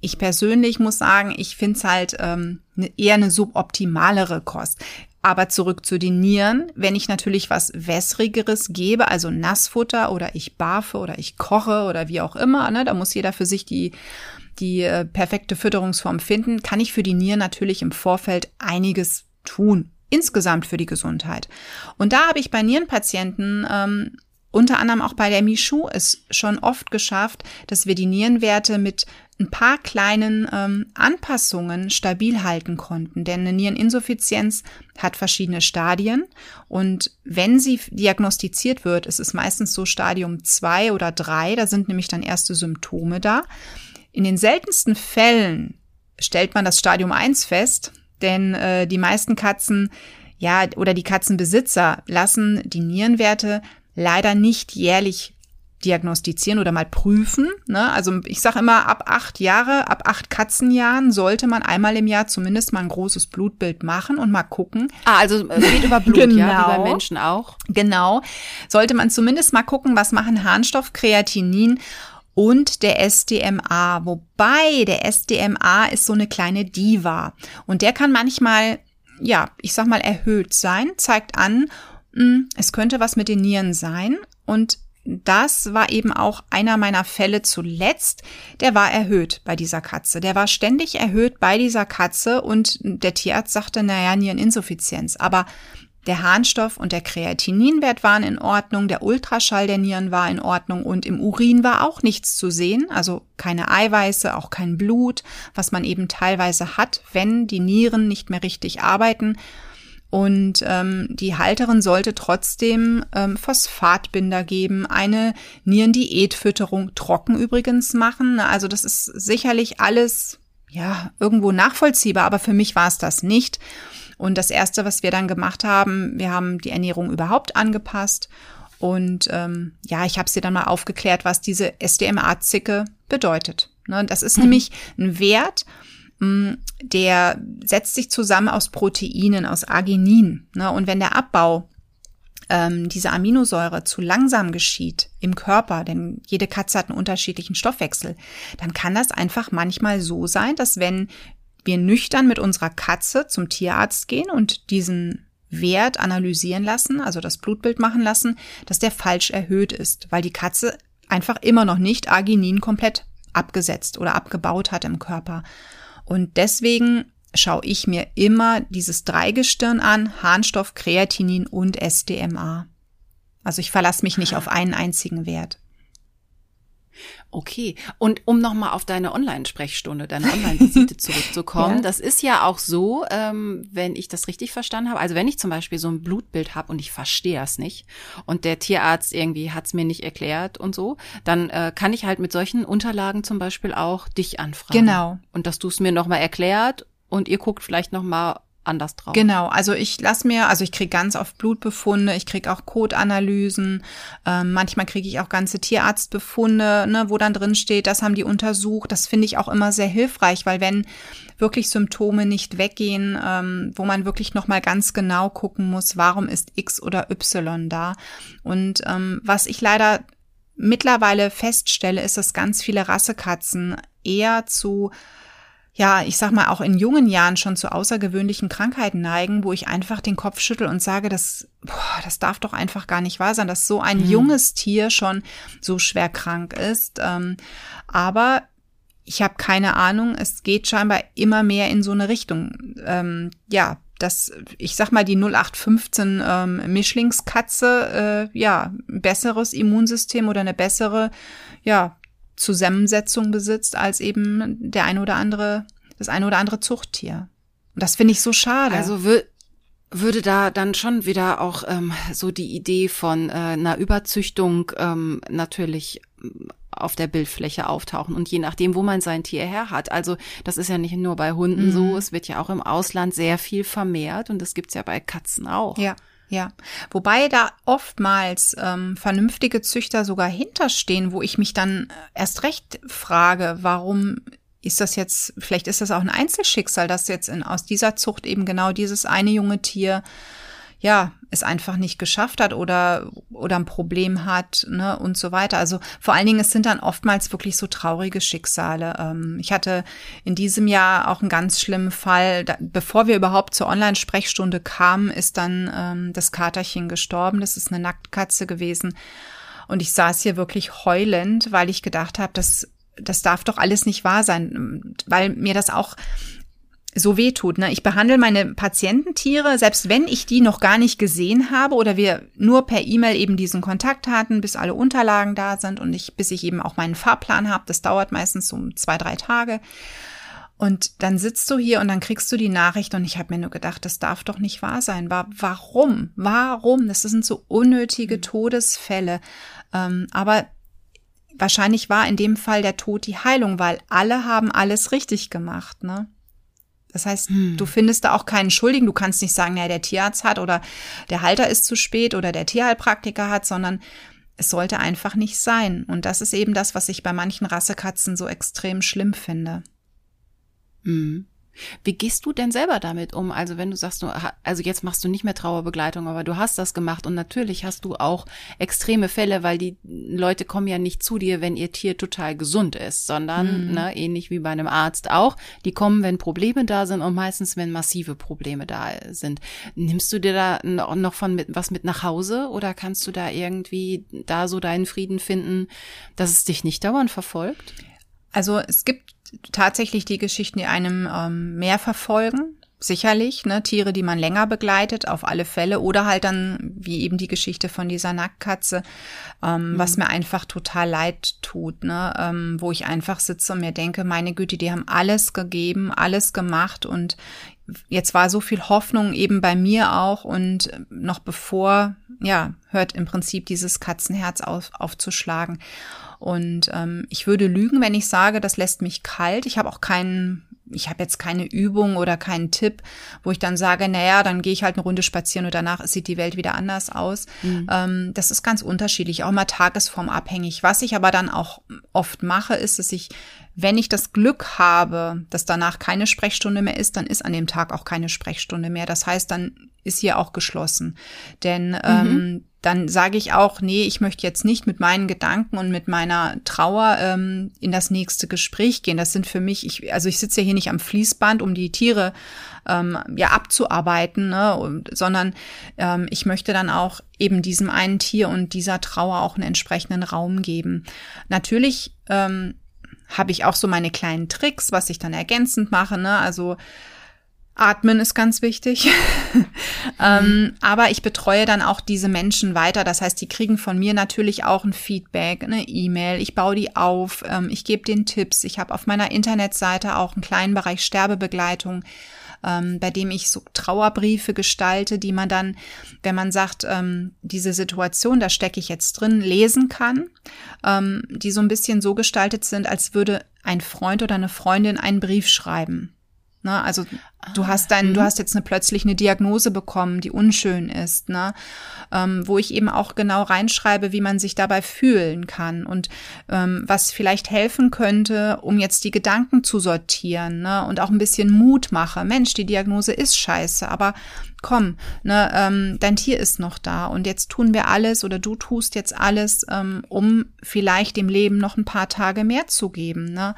ich persönlich muss sagen, ich finde es halt ähm, ne, eher eine suboptimalere Kost. Aber zurück zu den Nieren. Wenn ich natürlich was Wässrigeres gebe, also Nassfutter oder ich barfe oder ich koche oder wie auch immer, ne, da muss jeder für sich die, die äh, perfekte Fütterungsform finden, kann ich für die Nieren natürlich im Vorfeld einiges tun. Insgesamt für die Gesundheit. Und da habe ich bei Nierenpatienten ähm, unter anderem auch bei der Michu es schon oft geschafft, dass wir die Nierenwerte mit ein paar kleinen ähm, Anpassungen stabil halten konnten. Denn eine Niereninsuffizienz hat verschiedene Stadien und wenn sie diagnostiziert wird, ist es meistens so Stadium zwei oder drei. da sind nämlich dann erste Symptome da. In den seltensten Fällen stellt man das Stadium eins fest, denn äh, die meisten Katzen ja, oder die Katzenbesitzer lassen die Nierenwerte leider nicht jährlich diagnostizieren oder mal prüfen. Ne? Also ich sage immer, ab acht Jahre, ab acht Katzenjahren sollte man einmal im Jahr zumindest mal ein großes Blutbild machen und mal gucken. Ah, also äh, geht über Blut, genau. ja, wie bei genau. Menschen auch. Genau. Sollte man zumindest mal gucken, was machen Harnstoff, Kreatinin und der SDMA. Wobei der SDMA ist so eine kleine Diva. Und der kann manchmal, ja, ich sag mal, erhöht sein, zeigt an, es könnte was mit den Nieren sein. Und das war eben auch einer meiner Fälle zuletzt. Der war erhöht bei dieser Katze. Der war ständig erhöht bei dieser Katze und der Tierarzt sagte, naja, Niereninsuffizienz. Aber der Harnstoff und der Kreatininwert waren in Ordnung, der Ultraschall der Nieren war in Ordnung und im Urin war auch nichts zu sehen, also keine Eiweiße, auch kein Blut, was man eben teilweise hat, wenn die Nieren nicht mehr richtig arbeiten. Und ähm, die Halterin sollte trotzdem ähm, Phosphatbinder geben, eine Nierendiätfütterung trocken übrigens machen. Also das ist sicherlich alles ja irgendwo nachvollziehbar, aber für mich war es das nicht. Und das erste, was wir dann gemacht haben, wir haben die Ernährung überhaupt angepasst. Und ähm, ja, ich habe sie dann mal aufgeklärt, was diese SDMA-Zicke bedeutet. Ne, das ist mhm. nämlich ein Wert, der setzt sich zusammen aus Proteinen, aus Arginin. Ne? Und wenn der Abbau ähm, dieser Aminosäure zu langsam geschieht im Körper, denn jede Katze hat einen unterschiedlichen Stoffwechsel, dann kann das einfach manchmal so sein, dass wenn wir nüchtern mit unserer Katze zum Tierarzt gehen und diesen Wert analysieren lassen, also das Blutbild machen lassen, dass der falsch erhöht ist, weil die Katze einfach immer noch nicht Arginin komplett abgesetzt oder abgebaut hat im Körper. Und deswegen schaue ich mir immer dieses Dreigestirn an, Harnstoff, Kreatinin und SDMA. Also ich verlasse mich nicht auf einen einzigen Wert. Okay. Und um nochmal auf deine Online-Sprechstunde, deine Online-Visite [laughs] zurückzukommen, ja. das ist ja auch so, ähm, wenn ich das richtig verstanden habe. Also wenn ich zum Beispiel so ein Blutbild habe und ich verstehe es nicht und der Tierarzt irgendwie hat es mir nicht erklärt und so, dann äh, kann ich halt mit solchen Unterlagen zum Beispiel auch dich anfragen. Genau. Und dass du es mir nochmal erklärt und ihr guckt vielleicht nochmal anders drauf. Genau, also ich lass mir, also ich kriege ganz oft Blutbefunde, ich kriege auch Kotanalysen, ähm, manchmal kriege ich auch ganze Tierarztbefunde, ne, wo dann drin steht, das haben die untersucht. Das finde ich auch immer sehr hilfreich, weil wenn wirklich Symptome nicht weggehen, ähm, wo man wirklich nochmal ganz genau gucken muss, warum ist X oder Y da. Und ähm, was ich leider mittlerweile feststelle, ist, dass ganz viele Rassekatzen eher zu ja, ich sag mal, auch in jungen Jahren schon zu außergewöhnlichen Krankheiten neigen, wo ich einfach den Kopf schüttel und sage, das, boah, das darf doch einfach gar nicht wahr sein, dass so ein mhm. junges Tier schon so schwer krank ist. Ähm, aber ich habe keine Ahnung, es geht scheinbar immer mehr in so eine Richtung. Ähm, ja, dass ich sag mal die 0815 ähm, Mischlingskatze äh, ja besseres Immunsystem oder eine bessere ja Zusammensetzung besitzt als eben der eine oder andere, das eine oder andere Zuchttier. Und das finde ich so schade. Also würde da dann schon wieder auch ähm, so die Idee von äh, einer Überzüchtung ähm, natürlich ähm, auf der Bildfläche auftauchen und je nachdem, wo man sein Tier her hat. Also das ist ja nicht nur bei Hunden mhm. so, es wird ja auch im Ausland sehr viel vermehrt und das gibt's ja bei Katzen auch. Ja. Ja, wobei da oftmals ähm, vernünftige Züchter sogar hinterstehen, wo ich mich dann erst recht frage, warum ist das jetzt, vielleicht ist das auch ein Einzelschicksal, dass jetzt in, aus dieser Zucht eben genau dieses eine junge Tier ja, es einfach nicht geschafft hat oder, oder ein Problem hat, ne, und so weiter. Also vor allen Dingen, es sind dann oftmals wirklich so traurige Schicksale. Ähm, ich hatte in diesem Jahr auch einen ganz schlimmen Fall. Da, bevor wir überhaupt zur Online-Sprechstunde kamen, ist dann ähm, das Katerchen gestorben. Das ist eine Nacktkatze gewesen. Und ich saß hier wirklich heulend, weil ich gedacht habe, das, das darf doch alles nicht wahr sein, weil mir das auch so weh tut. Ne? Ich behandle meine Patiententiere, selbst wenn ich die noch gar nicht gesehen habe oder wir nur per E-Mail eben diesen Kontakt hatten, bis alle Unterlagen da sind und ich, bis ich eben auch meinen Fahrplan habe. Das dauert meistens so zwei, drei Tage. Und dann sitzt du hier und dann kriegst du die Nachricht und ich habe mir nur gedacht, das darf doch nicht wahr sein. Warum? Warum? Das sind so unnötige mhm. Todesfälle. Ähm, aber wahrscheinlich war in dem Fall der Tod die Heilung, weil alle haben alles richtig gemacht. Ne? Das heißt, hm. du findest da auch keinen Schuldigen. Du kannst nicht sagen, naja, der Tierarzt hat oder der Halter ist zu spät oder der Tierheilpraktiker hat, sondern es sollte einfach nicht sein. Und das ist eben das, was ich bei manchen Rassekatzen so extrem schlimm finde. Hm. Wie gehst du denn selber damit um? Also wenn du sagst, du, also jetzt machst du nicht mehr Trauerbegleitung, aber du hast das gemacht und natürlich hast du auch extreme Fälle, weil die Leute kommen ja nicht zu dir, wenn ihr Tier total gesund ist, sondern mhm. ne, ähnlich wie bei einem Arzt auch, die kommen, wenn Probleme da sind und meistens, wenn massive Probleme da sind. Nimmst du dir da noch von mit, was mit nach Hause oder kannst du da irgendwie da so deinen Frieden finden, dass es dich nicht dauernd verfolgt? Also es gibt tatsächlich die Geschichten, die einem ähm, mehr verfolgen. Sicherlich, ne, Tiere, die man länger begleitet, auf alle Fälle. Oder halt dann, wie eben die Geschichte von dieser Nacktkatze, ähm, mhm. was mir einfach total leid tut, ne, ähm, wo ich einfach sitze und mir denke, meine Güte, die haben alles gegeben, alles gemacht und jetzt war so viel Hoffnung eben bei mir auch und noch bevor, ja, hört im Prinzip dieses Katzenherz auf, aufzuschlagen. Und ähm, ich würde lügen, wenn ich sage, das lässt mich kalt. Ich habe auch keinen ich habe jetzt keine Übung oder keinen Tipp, wo ich dann sage, naja, dann gehe ich halt eine Runde spazieren und danach sieht die Welt wieder anders aus. Mhm. Ähm, das ist ganz unterschiedlich, auch mal tagesformabhängig. Was ich aber dann auch oft mache, ist, dass ich wenn ich das Glück habe, dass danach keine Sprechstunde mehr ist, dann ist an dem Tag auch keine Sprechstunde mehr. Das heißt, dann ist hier auch geschlossen. Denn mhm. ähm, dann sage ich auch, nee, ich möchte jetzt nicht mit meinen Gedanken und mit meiner Trauer ähm, in das nächste Gespräch gehen. Das sind für mich, ich, also ich sitze ja hier nicht am Fließband, um die Tiere ähm, ja abzuarbeiten, ne, und, sondern ähm, ich möchte dann auch eben diesem einen Tier und dieser Trauer auch einen entsprechenden Raum geben. Natürlich ähm, habe ich auch so meine kleinen Tricks, was ich dann ergänzend mache. Ne? Also Atmen ist ganz wichtig. [laughs] ähm, aber ich betreue dann auch diese Menschen weiter. Das heißt, die kriegen von mir natürlich auch ein Feedback, eine E-Mail. Ich baue die auf, ähm, ich gebe den Tipps. Ich habe auf meiner Internetseite auch einen kleinen Bereich Sterbebegleitung ähm, bei dem ich so Trauerbriefe gestalte, die man dann, wenn man sagt, ähm, diese Situation, da stecke ich jetzt drin, lesen kann, ähm, die so ein bisschen so gestaltet sind, als würde ein Freund oder eine Freundin einen Brief schreiben. Ne? Also du hast dein, du mhm. hast jetzt eine plötzlich eine Diagnose bekommen, die unschön ist, ne? Ähm, wo ich eben auch genau reinschreibe, wie man sich dabei fühlen kann und ähm, was vielleicht helfen könnte, um jetzt die Gedanken zu sortieren, ne? Und auch ein bisschen Mut mache. Mensch, die Diagnose ist scheiße, aber komm, ne, ähm, dein Tier ist noch da und jetzt tun wir alles oder du tust jetzt alles, ähm, um vielleicht dem Leben noch ein paar Tage mehr zu geben. Ne?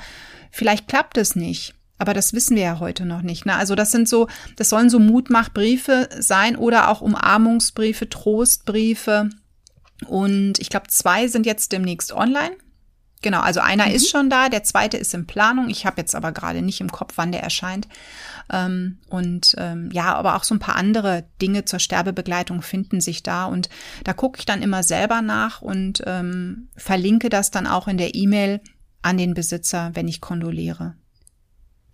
Vielleicht klappt es nicht aber das wissen wir ja heute noch nicht. Ne? Also das sind so, das sollen so Mutmachbriefe sein oder auch Umarmungsbriefe, Trostbriefe. Und ich glaube, zwei sind jetzt demnächst online. Genau, also einer mhm. ist schon da, der zweite ist in Planung. Ich habe jetzt aber gerade nicht im Kopf, wann der erscheint. Ähm, und ähm, ja, aber auch so ein paar andere Dinge zur Sterbebegleitung finden sich da. Und da gucke ich dann immer selber nach und ähm, verlinke das dann auch in der E-Mail an den Besitzer, wenn ich kondoliere.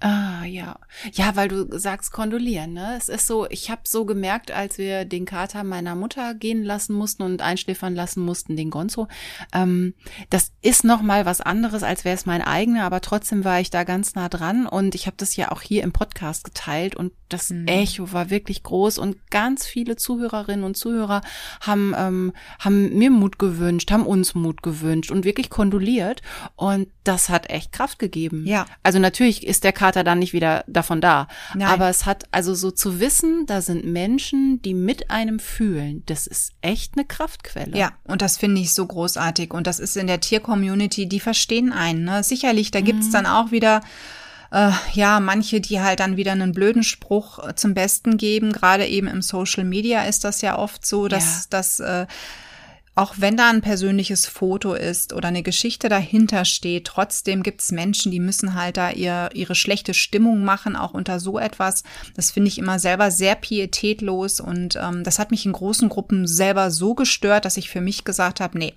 Ah, ja. Ja, weil du sagst kondolieren, ne? Es ist so, ich habe so gemerkt, als wir den Kater meiner Mutter gehen lassen mussten und einschläfern lassen mussten, den Gonzo, ähm, das ist noch mal was anderes, als wäre es mein eigener, aber trotzdem war ich da ganz nah dran und ich habe das ja auch hier im Podcast geteilt und das mhm. Echo war wirklich groß und ganz viele Zuhörerinnen und Zuhörer haben, ähm, haben mir Mut gewünscht, haben uns Mut gewünscht und wirklich kondoliert. Und das hat echt Kraft gegeben. Ja. Also natürlich ist der Kater dann nicht wieder davon da. Nein. Aber es hat also so zu wissen, da sind Menschen, die mit einem fühlen, das ist echt eine Kraftquelle. Ja, und das finde ich so großartig. Und das ist in der Tiercommunity, die verstehen einen. Ne? Sicherlich, da gibt's mhm. dann auch wieder äh, ja, manche, die halt dann wieder einen blöden Spruch äh, zum Besten geben. Gerade eben im Social Media ist das ja oft so, dass, ja. dass äh, auch wenn da ein persönliches Foto ist oder eine Geschichte dahinter steht, trotzdem gibt es Menschen, die müssen halt da ihr, ihre schlechte Stimmung machen, auch unter so etwas. Das finde ich immer selber sehr pietätlos und ähm, das hat mich in großen Gruppen selber so gestört, dass ich für mich gesagt habe, nee,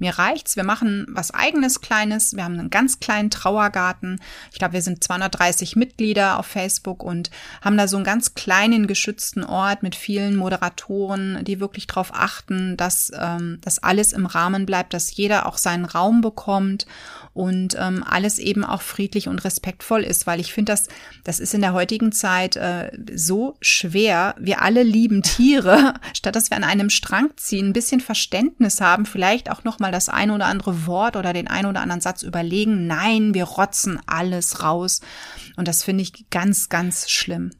mir reicht's, wir machen was eigenes Kleines, wir haben einen ganz kleinen Trauergarten. Ich glaube, wir sind 230 Mitglieder auf Facebook und haben da so einen ganz kleinen geschützten Ort mit vielen Moderatoren, die wirklich darauf achten, dass ähm, dass alles im Rahmen bleibt, dass jeder auch seinen Raum bekommt und ähm, alles eben auch friedlich und respektvoll ist, weil ich finde, das, das ist in der heutigen Zeit äh, so schwer. Wir alle lieben Tiere, [laughs] statt dass wir an einem Strang ziehen, ein bisschen Verständnis haben, vielleicht auch noch mal das ein oder andere Wort oder den ein oder anderen Satz überlegen. Nein, wir rotzen alles raus und das finde ich ganz, ganz schlimm.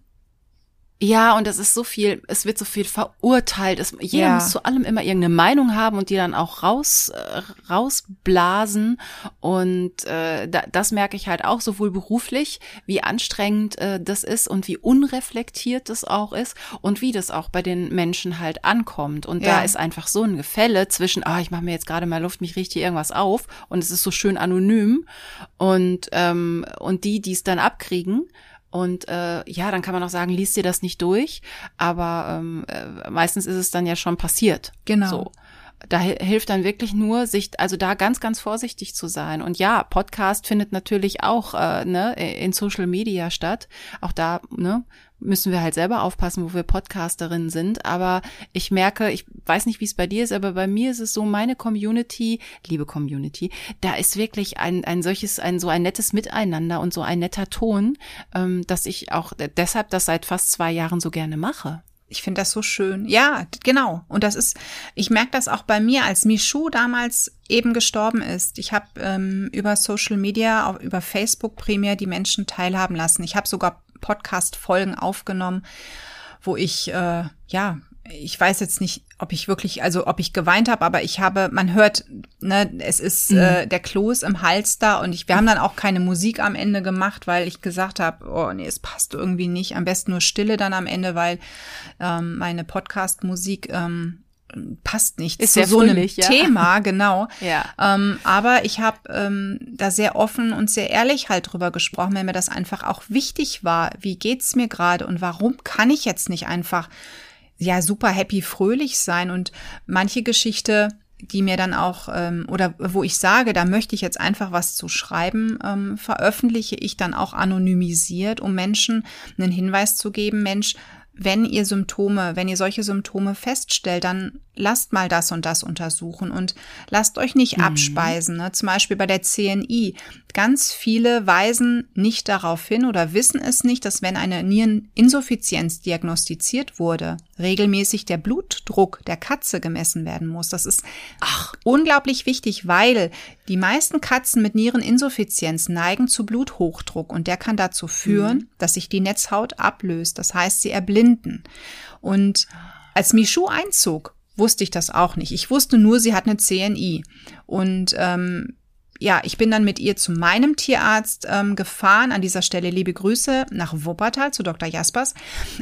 Ja, und es ist so viel, es wird so viel verurteilt. Es, jeder ja. muss zu allem immer irgendeine Meinung haben und die dann auch raus, äh, rausblasen. Und äh, da, das merke ich halt auch, sowohl beruflich, wie anstrengend äh, das ist und wie unreflektiert das auch ist und wie das auch bei den Menschen halt ankommt. Und ja. da ist einfach so ein Gefälle zwischen, ah, ich mache mir jetzt gerade mal Luft, mich richtig irgendwas auf und es ist so schön anonym. Und, ähm, und die, die es dann abkriegen, und äh, ja, dann kann man auch sagen, liest dir das nicht durch, aber ähm, äh, meistens ist es dann ja schon passiert. Genau. So. Da hilft dann wirklich nur, sich, also da ganz, ganz vorsichtig zu sein. Und ja, Podcast findet natürlich auch äh, ne, in Social Media statt. Auch da ne, müssen wir halt selber aufpassen, wo wir Podcasterin sind. Aber ich merke, ich weiß nicht, wie es bei dir ist, aber bei mir ist es so, meine Community, liebe Community, da ist wirklich ein, ein solches, ein so ein nettes Miteinander und so ein netter Ton, ähm, dass ich auch deshalb das seit fast zwei Jahren so gerne mache. Ich finde das so schön. Ja, genau. Und das ist, ich merke das auch bei mir, als Michu damals eben gestorben ist. Ich habe ähm, über Social Media, auch über Facebook primär die Menschen teilhaben lassen. Ich habe sogar Podcast-Folgen aufgenommen, wo ich, äh, ja, ich weiß jetzt nicht, ob ich wirklich, also ob ich geweint habe, aber ich habe, man hört, ne, es ist mhm. äh, der Kloß im Hals da und ich, wir haben dann auch keine Musik am Ende gemacht, weil ich gesagt habe, oh nee, es passt irgendwie nicht. Am besten nur Stille dann am Ende, weil ähm, meine Podcast-Musik ähm, passt nicht ist zu so fröhlich, einem ja. Thema, [laughs] genau. ja. Ähm, aber ich habe ähm, da sehr offen und sehr ehrlich halt drüber gesprochen, wenn mir das einfach auch wichtig war. Wie geht's mir gerade und warum kann ich jetzt nicht einfach ja super happy fröhlich sein und manche Geschichte die mir dann auch ähm, oder wo ich sage, da möchte ich jetzt einfach was zu schreiben, ähm, veröffentliche ich dann auch anonymisiert, um Menschen einen Hinweis zu geben, Mensch, wenn ihr Symptome, wenn ihr solche Symptome feststellt, dann lasst mal das und das untersuchen und lasst euch nicht mhm. abspeisen. Ne? Zum Beispiel bei der CNI. Ganz viele weisen nicht darauf hin oder wissen es nicht, dass wenn eine Niereninsuffizienz diagnostiziert wurde, regelmäßig der Blutdruck der Katze gemessen werden muss. Das ist ach, unglaublich wichtig, weil die meisten Katzen mit Niereninsuffizienz neigen zu Bluthochdruck und der kann dazu führen, mhm. dass sich die Netzhaut ablöst. Das heißt, sie erblinden. Und als Michu einzog, wusste ich das auch nicht. Ich wusste nur, sie hat eine CNI. Und ähm, ja, ich bin dann mit ihr zu meinem Tierarzt ähm, gefahren. An dieser Stelle liebe Grüße nach Wuppertal zu Dr. Jaspers.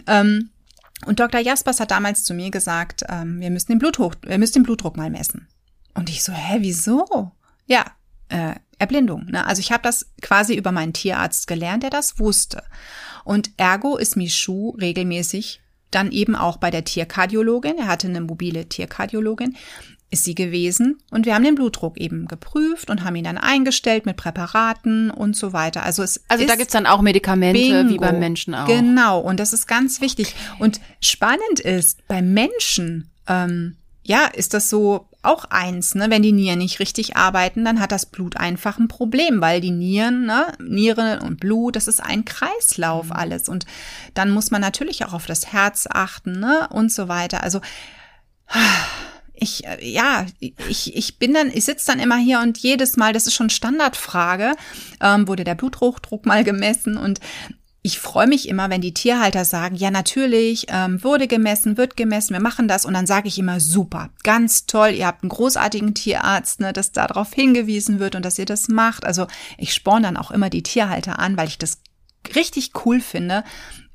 Ähm, und Dr. Jaspers hat damals zu mir gesagt, ähm, wir müssen den Blutdruck, wir müssen den Blutdruck mal messen. Und ich so, hä, wieso? Ja, äh, Erblindung. Ne? Also ich habe das quasi über meinen Tierarzt gelernt, der das wusste. Und ergo ist Michu regelmäßig dann eben auch bei der Tierkardiologin. Er hatte eine mobile Tierkardiologin ist sie gewesen und wir haben den Blutdruck eben geprüft und haben ihn dann eingestellt mit Präparaten und so weiter. Also es also da gibt's dann auch Medikamente Bingo. wie beim Menschen auch. Genau und das ist ganz wichtig und spannend ist beim Menschen ähm, ja ist das so auch eins, ne? Wenn die Nieren nicht richtig arbeiten, dann hat das Blut einfach ein Problem, weil die Nieren, ne, Niere und Blut, das ist ein Kreislauf mhm. alles. Und dann muss man natürlich auch auf das Herz achten, ne? Und so weiter. Also ich, äh, ja, ich, ich bin dann, ich sitze dann immer hier und jedes Mal, das ist schon Standardfrage, ähm, wurde der Bluthochdruck mal gemessen und ich freue mich immer, wenn die Tierhalter sagen, ja natürlich, ähm, wurde gemessen, wird gemessen, wir machen das und dann sage ich immer, super, ganz toll, ihr habt einen großartigen Tierarzt, ne, dass darauf hingewiesen wird und dass ihr das macht. Also ich sporn dann auch immer die Tierhalter an, weil ich das richtig cool finde,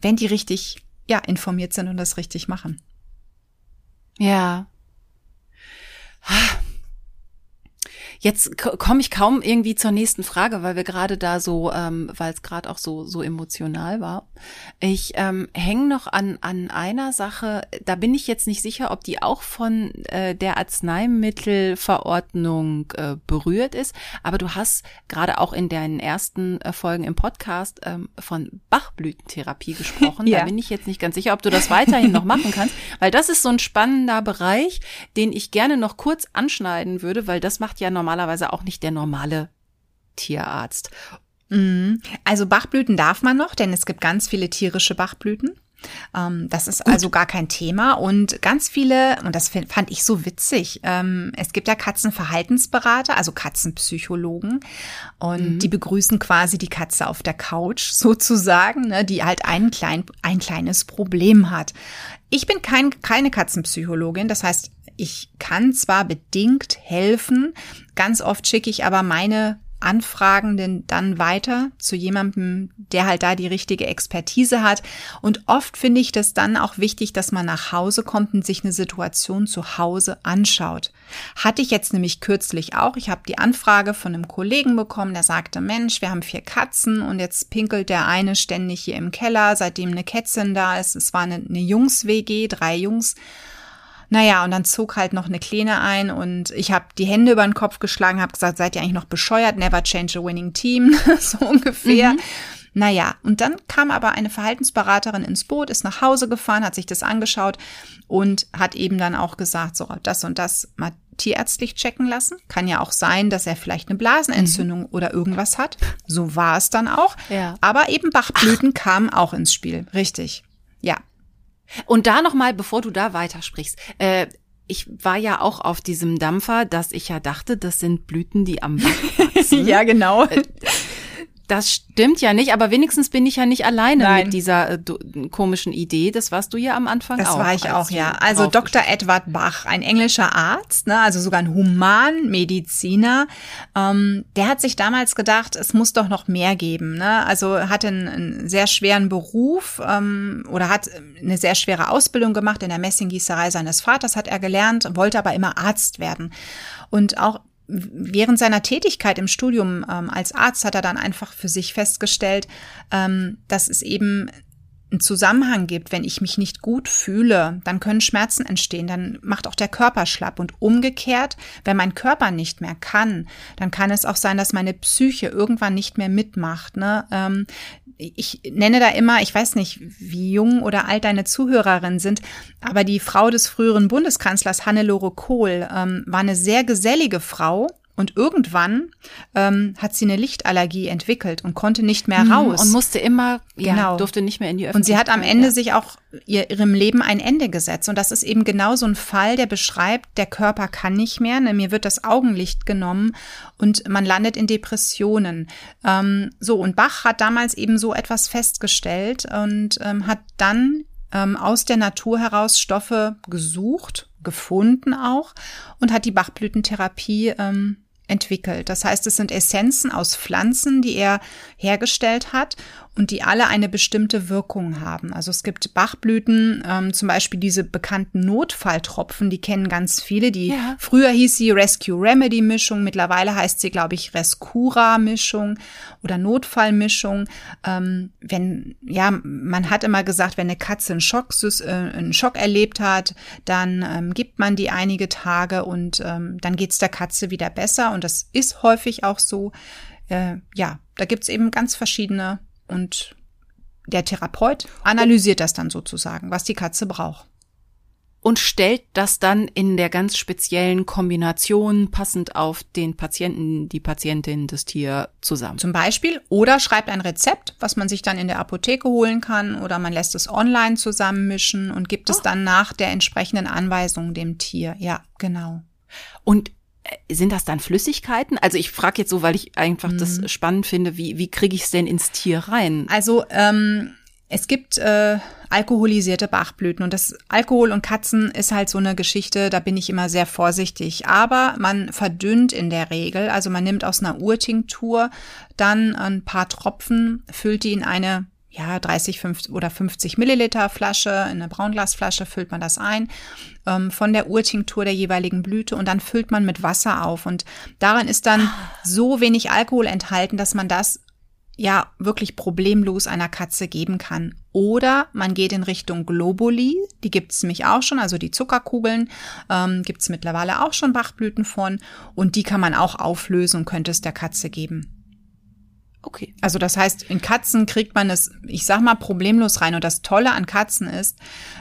wenn die richtig, ja, informiert sind und das richtig machen. Ja. Jetzt komme ich kaum irgendwie zur nächsten Frage, weil wir gerade da so, ähm, weil es gerade auch so so emotional war. Ich ähm, hänge noch an an einer Sache. Da bin ich jetzt nicht sicher, ob die auch von äh, der Arzneimittelverordnung äh, berührt ist. Aber du hast gerade auch in deinen ersten äh, Folgen im Podcast ähm, von Bachblütentherapie gesprochen. [laughs] ja. Da bin ich jetzt nicht ganz sicher, ob du das weiterhin noch machen kannst, weil das ist so ein spannender Bereich, den ich gerne noch kurz anschneiden würde, weil das macht ja normal normalerweise auch nicht der normale Tierarzt. Mhm. Also Bachblüten darf man noch, denn es gibt ganz viele tierische Bachblüten. Ähm, das ist Gut. also gar kein Thema. Und ganz viele, und das fand ich so witzig, ähm, es gibt ja Katzenverhaltensberater, also Katzenpsychologen, und mhm. die begrüßen quasi die Katze auf der Couch [laughs] sozusagen, ne, die halt ein, klein, ein kleines Problem hat. Ich bin kein, keine Katzenpsychologin, das heißt, ich kann zwar bedingt helfen, ganz oft schicke ich aber meine Anfragenden dann weiter zu jemandem, der halt da die richtige Expertise hat. Und oft finde ich das dann auch wichtig, dass man nach Hause kommt und sich eine Situation zu Hause anschaut. Hatte ich jetzt nämlich kürzlich auch. Ich habe die Anfrage von einem Kollegen bekommen, der sagte, Mensch, wir haben vier Katzen und jetzt pinkelt der eine ständig hier im Keller, seitdem eine Kätzin da ist. Es war eine, eine Jungs-WG, drei Jungs. Naja, und dann zog halt noch eine Kleine ein und ich habe die Hände über den Kopf geschlagen, habe gesagt, seid ihr eigentlich noch bescheuert? Never change a winning team, [laughs] so ungefähr. Mhm. Naja, und dann kam aber eine Verhaltensberaterin ins Boot, ist nach Hause gefahren, hat sich das angeschaut und hat eben dann auch gesagt, so das und das mal tierärztlich checken lassen. Kann ja auch sein, dass er vielleicht eine Blasenentzündung mhm. oder irgendwas hat. So war es dann auch. Ja. Aber eben Bachblüten Ach. kamen auch ins Spiel. Richtig. Ja. Und da nochmal, bevor du da weitersprichst, äh, ich war ja auch auf diesem Dampfer, dass ich ja dachte, das sind Blüten, die am Bach [laughs] wachsen. ja, genau. Das stimmt ja nicht, aber wenigstens bin ich ja nicht alleine Nein. mit dieser äh, komischen Idee. Das warst du ja am Anfang das auch. Das war ich auch, ja. Also Dr. Edward Bach, ein englischer Arzt, ne, also sogar ein Humanmediziner, ähm, der hat sich damals gedacht, es muss doch noch mehr geben. Ne? Also hatte einen, einen sehr schweren Beruf ähm, oder hat eine sehr schwere Ausbildung gemacht in der Messinggießerei seines Vaters, hat er gelernt, wollte aber immer Arzt werden. Und auch während seiner Tätigkeit im Studium ähm, als Arzt hat er dann einfach für sich festgestellt, ähm, dass es eben einen Zusammenhang gibt, wenn ich mich nicht gut fühle, dann können Schmerzen entstehen, dann macht auch der Körper schlapp. Und umgekehrt, wenn mein Körper nicht mehr kann, dann kann es auch sein, dass meine Psyche irgendwann nicht mehr mitmacht. Ne? Ähm, ich nenne da immer, ich weiß nicht, wie jung oder alt deine Zuhörerinnen sind, aber die Frau des früheren Bundeskanzlers Hannelore Kohl ähm, war eine sehr gesellige Frau und irgendwann ähm, hat sie eine Lichtallergie entwickelt und konnte nicht mehr mhm, raus. Und musste immer, ja, genau. durfte nicht mehr in die Öffentlichkeit. Und sie hat am Ende ja. sich auch ihr, ihrem Leben ein Ende gesetzt. Und das ist eben genau so ein Fall, der beschreibt, der Körper kann nicht mehr, ne, mir wird das Augenlicht genommen und man landet in Depressionen. Ähm, so, und Bach hat damals eben so etwas festgestellt und ähm, hat dann ähm, aus der Natur heraus Stoffe gesucht, gefunden auch und hat die Bachblütentherapie ähm, entwickelt. Das heißt, es sind Essenzen aus Pflanzen, die er hergestellt hat und die alle eine bestimmte Wirkung haben. Also es gibt Bachblüten, ähm, zum Beispiel diese bekannten Notfalltropfen, die kennen ganz viele. Die ja. früher hieß sie Rescue Remedy Mischung, mittlerweile heißt sie, glaube ich, Rescura Mischung oder Notfallmischung. Ähm, wenn ja, man hat immer gesagt, wenn eine Katze einen Schock, äh, einen Schock erlebt hat, dann ähm, gibt man die einige Tage und ähm, dann geht's der Katze wieder besser. Und das ist häufig auch so. Äh, ja, da gibt's eben ganz verschiedene und der Therapeut analysiert das dann sozusagen, was die Katze braucht. und stellt das dann in der ganz speziellen Kombination passend auf den Patienten, die Patientin, das Tier zusammen. Zum Beispiel. Oder schreibt ein Rezept, was man sich dann in der Apotheke holen kann. Oder man lässt es online zusammenmischen und gibt es oh. dann nach der entsprechenden Anweisung dem Tier. Ja, genau. Und sind das dann Flüssigkeiten? Also ich frage jetzt so, weil ich einfach mhm. das spannend finde, wie, wie kriege ich es denn ins Tier rein? Also ähm, es gibt äh, alkoholisierte Bachblüten und das Alkohol und Katzen ist halt so eine Geschichte, da bin ich immer sehr vorsichtig. Aber man verdünnt in der Regel, also man nimmt aus einer Urtinktur dann ein paar Tropfen, füllt die in eine ja, 30 50 oder 50 Milliliter Flasche, in eine Braunglasflasche füllt man das ein, ähm, von der Urtinktur der jeweiligen Blüte und dann füllt man mit Wasser auf. Und darin ist dann so wenig Alkohol enthalten, dass man das ja wirklich problemlos einer Katze geben kann. Oder man geht in Richtung Globuli, die gibt's nämlich auch schon, also die Zuckerkugeln ähm, gibt's mittlerweile auch schon Bachblüten von und die kann man auch auflösen und könnte es der Katze geben. Okay. Also das heißt, in Katzen kriegt man es, ich sag mal, problemlos rein. Und das Tolle an Katzen ist,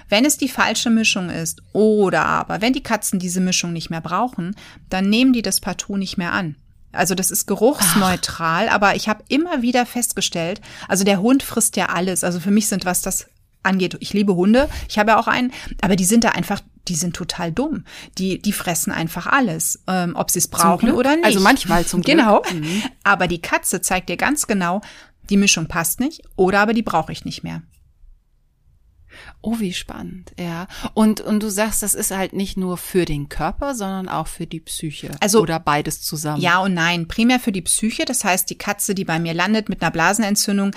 wenn es die falsche Mischung ist oder aber wenn die Katzen diese Mischung nicht mehr brauchen, dann nehmen die das partout nicht mehr an. Also das ist geruchsneutral, Ach. aber ich habe immer wieder festgestellt, also der Hund frisst ja alles. Also für mich sind, was das angeht, ich liebe Hunde, ich habe ja auch einen, aber die sind da einfach, die sind total dumm. Die, die fressen einfach alles, ähm, ob sie es brauchen oder nicht. Also manchmal zum [laughs] Glück. Genau. Mhm. Aber die Katze zeigt dir ganz genau, die Mischung passt nicht oder aber die brauche ich nicht mehr. Oh, wie spannend, ja. Und, und du sagst, das ist halt nicht nur für den Körper, sondern auch für die Psyche. Also, oder beides zusammen. Ja und nein. Primär für die Psyche. Das heißt, die Katze, die bei mir landet mit einer Blasenentzündung,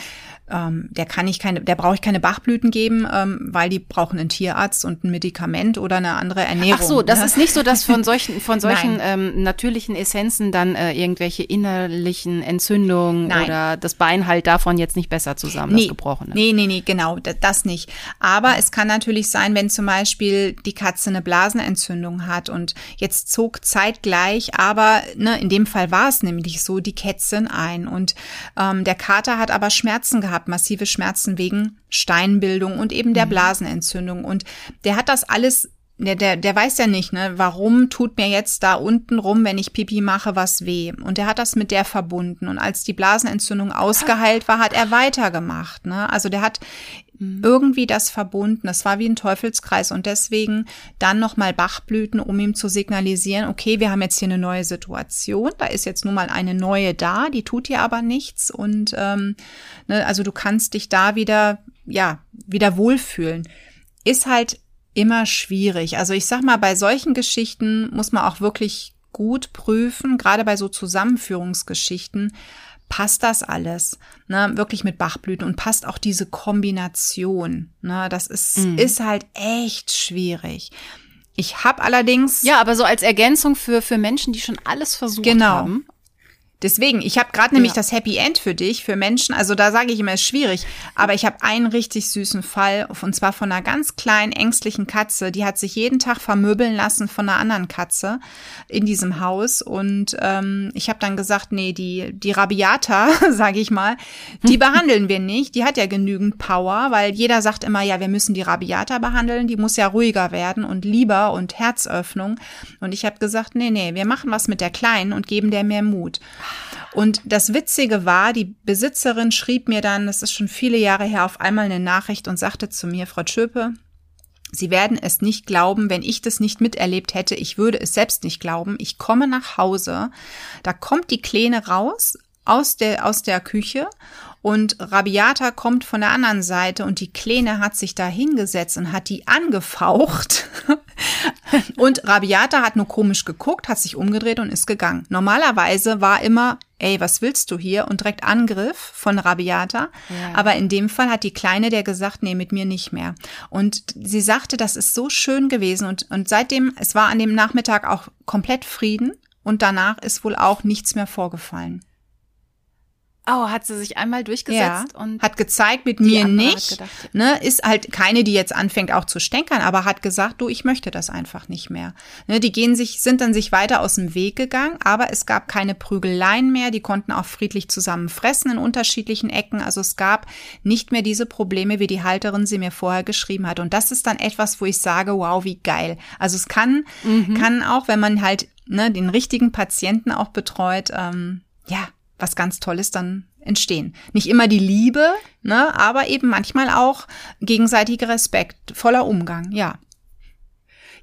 ähm, der kann ich keine, der brauche ich keine Bachblüten geben, ähm, weil die brauchen einen Tierarzt und ein Medikament oder eine andere Ernährung. Ach so, das ne? ist nicht so, dass von [laughs] solchen von solchen ähm, natürlichen Essenzen dann äh, irgendwelche innerlichen Entzündungen Nein. oder das Bein halt davon jetzt nicht besser zusammen, nee, das gebrochene. Nee, nee, nee, genau, das nicht. Aber es kann natürlich sein, wenn zum Beispiel die Katze eine Blasenentzündung hat und jetzt zog zeitgleich, aber ne, in dem Fall war es nämlich so, die Kätzin ein und ähm, der Kater hat aber Schmerzen gehabt gehabt, massive Schmerzen wegen Steinbildung und eben der mhm. Blasenentzündung. Und der hat das alles der, der, der weiß ja nicht, ne, warum tut mir jetzt da unten rum, wenn ich Pipi mache, was weh. Und der hat das mit der verbunden. Und als die Blasenentzündung [laughs] ausgeheilt war, hat er weitergemacht. Ne? Also der hat mhm. irgendwie das verbunden. Das war wie ein Teufelskreis. Und deswegen dann nochmal Bachblüten, um ihm zu signalisieren, okay, wir haben jetzt hier eine neue Situation. Da ist jetzt nun mal eine neue da, die tut dir aber nichts. Und ähm, ne, also du kannst dich da wieder, ja, wieder wohlfühlen. Ist halt immer schwierig. Also ich sag mal, bei solchen Geschichten muss man auch wirklich gut prüfen, gerade bei so Zusammenführungsgeschichten, passt das alles, ne, wirklich mit Bachblüten und passt auch diese Kombination, ne, das ist, mhm. ist halt echt schwierig. Ich habe allerdings ja, aber so als Ergänzung für für Menschen, die schon alles versucht genau. haben, Deswegen, ich habe gerade nämlich ja. das Happy End für dich, für Menschen. Also da sage ich immer, ist schwierig. Aber ich habe einen richtig süßen Fall, und zwar von einer ganz kleinen, ängstlichen Katze. Die hat sich jeden Tag vermöbeln lassen von einer anderen Katze in diesem Haus. Und ähm, ich habe dann gesagt, nee, die, die Rabiata, [laughs] sage ich mal, die behandeln wir nicht. Die hat ja genügend Power, weil jeder sagt immer, ja, wir müssen die Rabiata behandeln. Die muss ja ruhiger werden und lieber und Herzöffnung. Und ich habe gesagt, nee, nee, wir machen was mit der Kleinen und geben der mehr Mut. Und das Witzige war, die Besitzerin schrieb mir dann, das ist schon viele Jahre her, auf einmal eine Nachricht und sagte zu mir, Frau Schöpe, Sie werden es nicht glauben, wenn ich das nicht miterlebt hätte. Ich würde es selbst nicht glauben. Ich komme nach Hause, da kommt die Kleine raus aus der, aus der Küche und Rabiata kommt von der anderen Seite und die Kleine hat sich da hingesetzt und hat die angefaucht. [laughs] und Rabiata hat nur komisch geguckt, hat sich umgedreht und ist gegangen. Normalerweise war immer, ey, was willst du hier? Und direkt Angriff von Rabiata. Ja. Aber in dem Fall hat die Kleine der gesagt, nee, mit mir nicht mehr. Und sie sagte, das ist so schön gewesen. Und, und seitdem, es war an dem Nachmittag auch komplett Frieden. Und danach ist wohl auch nichts mehr vorgefallen. Oh, hat sie sich einmal durchgesetzt ja, und hat gezeigt, mit mir nicht. gedacht, ne, ist halt keine, die jetzt anfängt auch zu stänkern, aber hat gesagt, du, ich möchte das einfach nicht mehr. Ne, die gehen sich, sind dann sich weiter aus dem Weg gegangen, aber es gab keine Prügeleien mehr. Die konnten auch friedlich zusammen fressen in unterschiedlichen Ecken. Also es gab nicht mehr diese Probleme, wie die Halterin sie mir vorher geschrieben hat. Und das ist dann etwas, wo ich sage, wow, wie geil. Also es kann, kann auch, wenn man halt ne, den richtigen Patienten auch betreut, ähm, ja, was ganz Tolles dann entstehen. Nicht immer die Liebe, ne, aber eben manchmal auch gegenseitiger Respekt, voller Umgang, ja.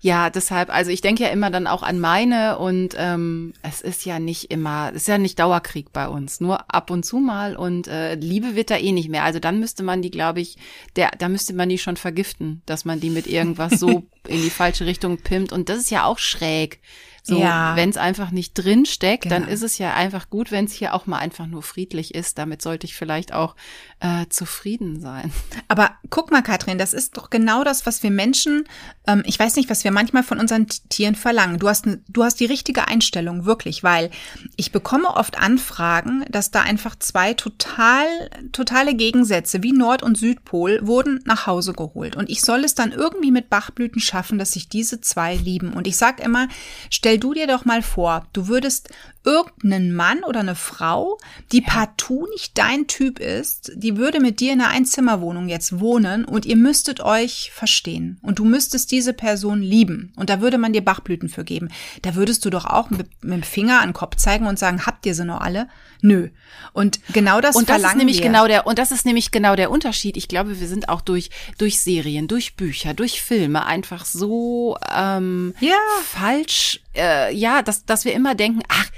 Ja, deshalb, also ich denke ja immer dann auch an meine und ähm, es ist ja nicht immer, es ist ja nicht Dauerkrieg bei uns, nur ab und zu mal und äh, Liebe wird da eh nicht mehr. Also dann müsste man die, glaube ich, der, da müsste man die schon vergiften, dass man die mit irgendwas so [laughs] in die falsche Richtung pimmt und das ist ja auch schräg. So, Ja. wenn es einfach nicht drin steckt, dann Genau. ist es ja einfach gut, wenn es hier auch mal einfach nur friedlich ist. Damit sollte ich vielleicht auch äh, zufrieden sein. Aber guck mal, Katrin, das ist doch genau das, was wir Menschen, ähm, ich weiß nicht, was wir manchmal von unseren Tieren verlangen. Du hast, du hast die richtige Einstellung, wirklich, weil ich bekomme oft Anfragen, dass da einfach zwei total, totale Gegensätze wie Nord- und Südpol wurden nach Hause geholt. Und ich soll es dann irgendwie mit Bachblüten schaffen, dass sich diese zwei lieben. Und ich sag immer, stell du dir doch mal vor, du würdest irgendeinen Mann oder eine Frau, die partout nicht dein Typ ist, die würde mit dir in einer Einzimmerwohnung jetzt wohnen und ihr müsstet euch verstehen und du müsstest diese Person lieben und da würde man dir Bachblüten für geben. Da würdest du doch auch mit, mit dem Finger an den Kopf zeigen und sagen, habt ihr sie noch alle? Nö. Und genau das und das ist verlangen nämlich wir. genau der und das ist nämlich genau der Unterschied. Ich glaube, wir sind auch durch durch Serien, durch Bücher, durch Filme einfach so ähm, Ja. falsch, äh, ja, dass dass wir immer denken, ach,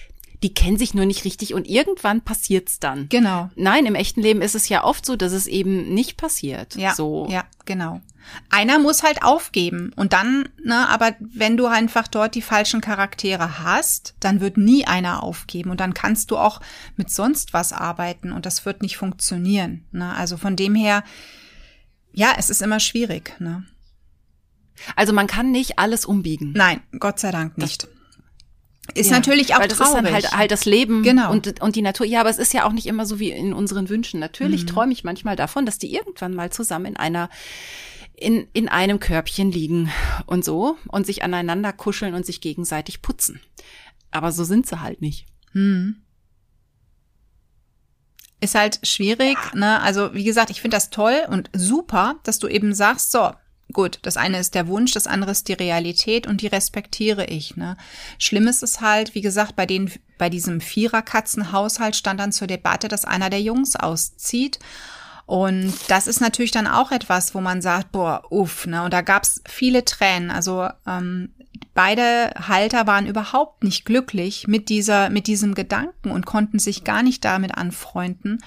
die kennen sich nur nicht richtig und irgendwann passiert's dann. Genau. Nein, im echten Leben ist es ja oft so, dass es eben nicht passiert. Ja, so. ja, genau. Einer muss halt aufgeben und dann, ne, aber wenn du einfach dort die falschen Charaktere hast, dann wird nie einer aufgeben und dann kannst du auch mit sonst was arbeiten und das wird nicht funktionieren. Ne? Also von dem her, ja, es ist immer schwierig. Ne? Also man kann nicht alles umbiegen. Nein, Gott sei Dank nicht. Ist Ja, natürlich auch weil das traurig. ist dann halt, halt das Leben Genau. und, und die Natur. Ja, aber es ist ja auch nicht immer so wie in unseren Wünschen. Natürlich träume ich manchmal davon, dass die irgendwann mal zusammen in einer in, in einem Körbchen liegen und so und sich aneinander kuscheln und sich gegenseitig putzen. Aber so sind sie halt nicht. Ist halt schwierig, ne? Also, wie gesagt, ich finde das toll und super, dass du eben sagst, so, gut, das eine ist der Wunsch, das andere ist die Realität und die respektiere ich, ne? Schlimm ist es halt, wie gesagt, bei den, bei diesem Viererkatzenhaushalt stand dann zur Debatte, dass einer der Jungs auszieht. Und das ist natürlich dann auch etwas, wo man sagt, boah, uff, ne? Und da gab's viele Tränen. Also ähm, beide Halter waren überhaupt nicht glücklich mit dieser, mit diesem Gedanken und konnten sich gar nicht damit anfreunden.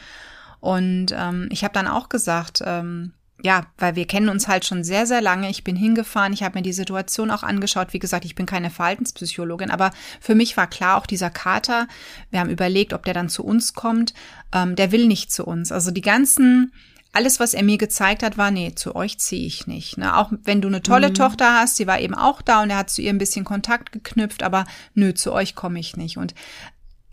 Und ähm, ich habe dann auch gesagt, ähm, ja, weil wir kennen uns halt schon sehr, sehr lange. Ich bin hingefahren, ich habe mir die Situation auch angeschaut. Wie gesagt, ich bin keine Verhaltenspsychologin, aber für mich war klar, auch dieser Kater, wir haben überlegt, ob der dann zu uns kommt, ähm, der will nicht zu uns. Also die ganzen, alles, was er mir gezeigt hat, war, nee, zu euch ziehe ich nicht. Ne? Auch wenn du eine tolle Tochter hast, sie war eben auch da und er hat zu ihr ein bisschen Kontakt geknüpft, aber nö, zu euch komme ich nicht. Und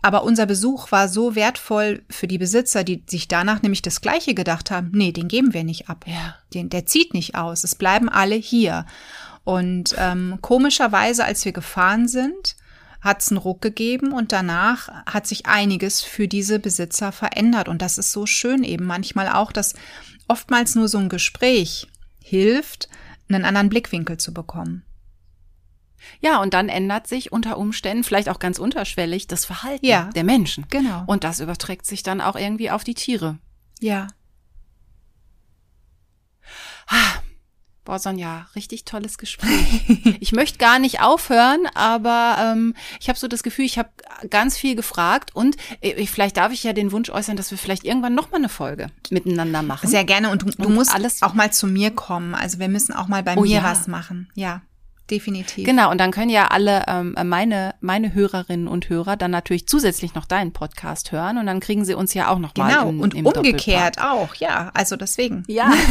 aber unser Besuch war so wertvoll für die Besitzer, die sich danach nämlich das Gleiche gedacht haben. Nee, den geben wir nicht ab. Ja. Den, der zieht nicht aus. Es bleiben alle hier. Und ähm, komischerweise, als wir gefahren sind, hat es einen Ruck gegeben und danach hat sich einiges für diese Besitzer verändert. Und das ist so schön eben manchmal auch, dass oftmals nur so ein Gespräch hilft, einen anderen Blickwinkel zu bekommen. Ja, und dann ändert sich unter Umständen, vielleicht auch ganz unterschwellig, das Verhalten Ja. der Menschen. Genau. Und das überträgt sich dann auch irgendwie auf die Tiere. Ja. Boah, Sonja, richtig tolles Gespräch. [laughs] ich möchte gar nicht aufhören, aber ähm, ich habe so das Gefühl, ich habe ganz viel gefragt und äh, vielleicht darf ich ja den Wunsch äußern, dass wir vielleicht irgendwann noch mal eine Folge miteinander machen. Sehr gerne. Und du, du Und musst alles- auch mal zu mir kommen. Also wir müssen auch mal bei Oh mir ja. was machen. Ja, definitiv. Genau, und dann können ja alle ähm, meine meine Hörerinnen und Hörer dann natürlich zusätzlich noch deinen Podcast hören und dann kriegen sie uns ja auch noch mal Genau, im, und im umgekehrt auch, ja. Also deswegen. Ja. [laughs]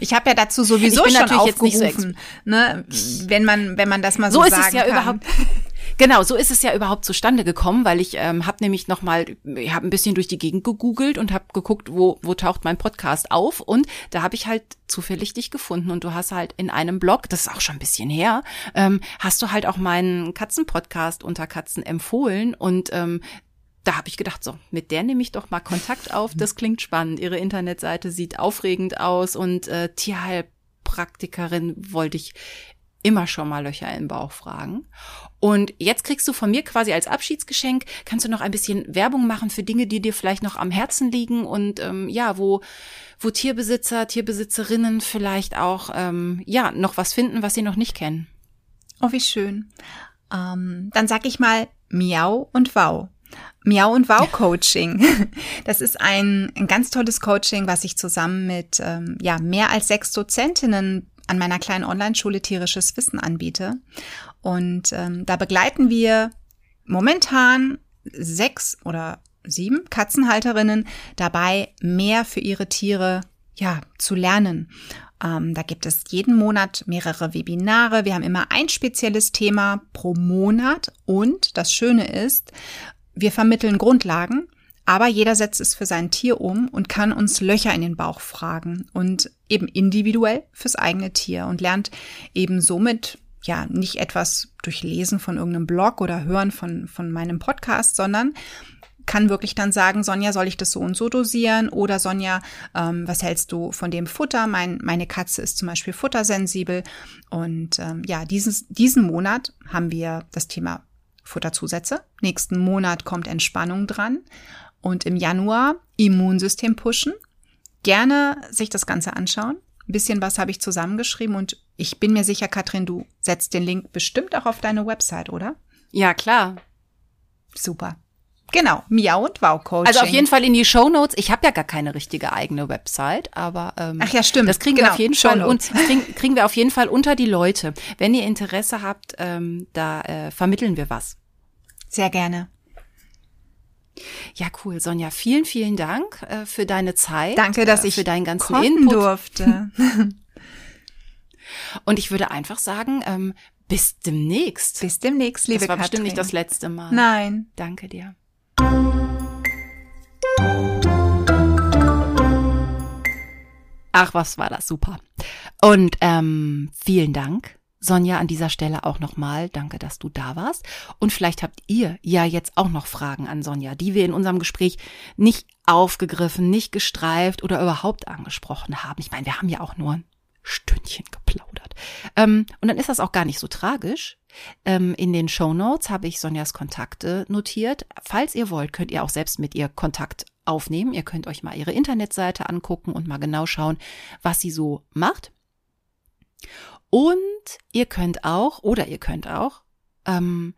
Ich habe ja dazu sowieso Ich bin schon natürlich jetzt nicht so aufgerufen, ne, wenn man, wenn man das mal so, So ist sagen es ja kann. überhaupt. Genau, so ist es ja überhaupt zustande gekommen, weil ich ähm, habe nämlich noch mal, ich habe ein bisschen durch die Gegend gegoogelt und habe geguckt, wo wo taucht mein Podcast auf und da habe ich halt zufällig dich gefunden und du hast halt in einem Blog, das ist auch schon ein bisschen her, ähm, hast du halt auch meinen Katzenpodcast unter Katzen empfohlen und ähm, da habe ich gedacht, so, mit der nehme ich doch mal Kontakt auf. Das klingt spannend. Ihre Internetseite sieht aufregend aus und äh, Tierheilpraktikerin wollte ich immer schon mal Löcher im Bauch fragen. Und jetzt kriegst du von mir quasi als Abschiedsgeschenk, kannst du noch ein bisschen Werbung machen für Dinge, die dir vielleicht noch am Herzen liegen und ähm, ja, wo, wo Tierbesitzer, Tierbesitzerinnen vielleicht auch ähm, ja noch was finden, was sie noch nicht kennen. Oh, wie schön. Ähm, dann sag ich mal Miau und Wow. Miau und Wow Coaching. [laughs] Das ist ein, ein ganz tolles Coaching, was ich zusammen mit ähm, ja mehr als sechs Dozentinnen an meiner kleinen Online-Schule tierisches Wissen anbiete. Und ähm, da begleiten wir momentan sechs oder sieben Katzenhalterinnen dabei, mehr für ihre Tiere ja zu lernen. Ähm, da gibt es jeden Monat mehrere Webinare. Wir haben immer ein spezielles Thema pro Monat. Und das Schöne ist, wir vermitteln Grundlagen, aber jeder setzt es für sein Tier um und kann uns Löcher in den Bauch fragen und eben individuell fürs eigene Tier und lernt eben somit ja nicht etwas durch Lesen von irgendeinem Blog oder Hören von, von meinem Podcast, sondern kann wirklich dann sagen, Sonja, soll ich das so und so dosieren? Oder Sonja, ähm, was hältst du von dem Futter? Mein, meine Katze ist zum Beispiel futtersensibel. Und ähm, ja, dieses, diesen Monat haben wir das Thema Futterzusätze. Nächsten Monat kommt Entspannung dran. Und im Januar Immunsystem pushen. Gerne sich das Ganze anschauen. Ein bisschen was habe ich zusammengeschrieben und ich bin mir sicher, Katrin, du setzt den Link bestimmt auch auf deine Website, oder? Ja, klar. Super. Genau, Miau und Wow Coaching. Also auf jeden Fall in die Show Notes. Ich habe ja gar keine richtige eigene Website, aber ähm, ach ja, stimmt. Das kriegen genau. wir auf jeden Fall und kriegen, kriegen wir auf jeden Fall unter die Leute. Wenn ihr Interesse habt, ähm, da äh, vermitteln wir was. Sehr gerne. Ja, cool, Sonja. Vielen, vielen Dank äh, für deine Zeit. Danke, dass äh, ich für deinen ganzen Input durfte. [laughs] Und ich würde einfach sagen, ähm, bis demnächst. Bis demnächst, liebe Das war Katrin. bestimmt nicht das letzte Mal. Nein. Danke dir. Ach, was war das super. Und ähm, vielen Dank, Sonja, an dieser Stelle auch nochmal. Danke, dass du da warst. Und vielleicht habt ihr ja jetzt auch noch Fragen an Sonja, die wir in unserem Gespräch nicht aufgegriffen, nicht gestreift oder überhaupt angesprochen haben. Ich meine, wir haben ja auch nur ein Stündchen geplaudert. Ähm, und dann ist das auch gar nicht so tragisch. Ähm, in den Show Notes habe ich Sonjas Kontakte notiert. Falls ihr wollt, könnt ihr auch selbst mit ihr Kontakt aufnehmen. Ihr könnt euch mal ihre Internetseite angucken und mal genau schauen, was sie so macht. Und ihr könnt auch, oder ihr könnt auch, ähm,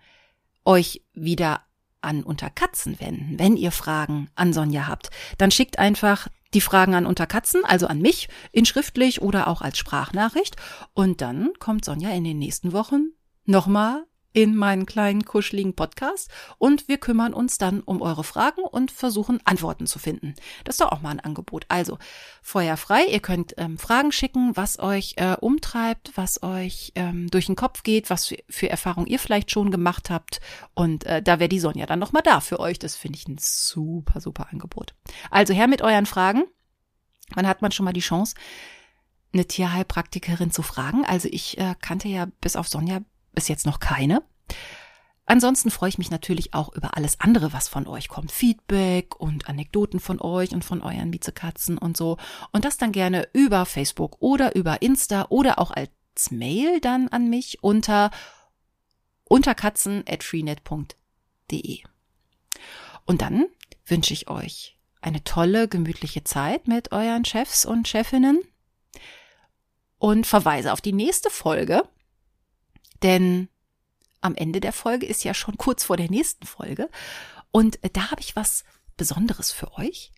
euch wieder an Unterkatzen wenden. Wenn ihr Fragen an Sonja habt, dann schickt einfach die Fragen an Unterkatzen, also an mich, in schriftlich oder auch als Sprachnachricht. Und dann kommt Sonja in den nächsten Wochen nochmal in meinen kleinen kuscheligen Podcast und wir kümmern uns dann um eure Fragen und versuchen Antworten zu finden. Das ist doch auch mal ein Angebot. Also Feuer frei, ihr könnt ähm, Fragen schicken, was euch äh, umtreibt, was euch ähm, durch den Kopf geht, was für, für Erfahrungen ihr vielleicht schon gemacht habt und äh, da wäre die Sonja dann nochmal da für euch. Das finde ich ein super, super Angebot. Also her mit euren Fragen. Wann hat man schon mal die Chance, eine Tierheilpraktikerin zu fragen? Also ich äh, kannte ja bis auf Sonja bis jetzt noch keine. Ansonsten freue ich mich natürlich auch über alles andere, was von euch kommt. Feedback und Anekdoten von euch und von euren Miezekatzen und so. Und das dann gerne über Facebook oder über Insta oder auch als Mail dann an mich unter unterkatzen.freenet.de. Und dann wünsche ich euch eine tolle, gemütliche Zeit mit euren Chefs und Chefinnen und verweise auf die nächste Folge, denn am Ende der Folge ist ja schon kurz vor der nächsten Folge. Und da habe ich was Besonderes für euch.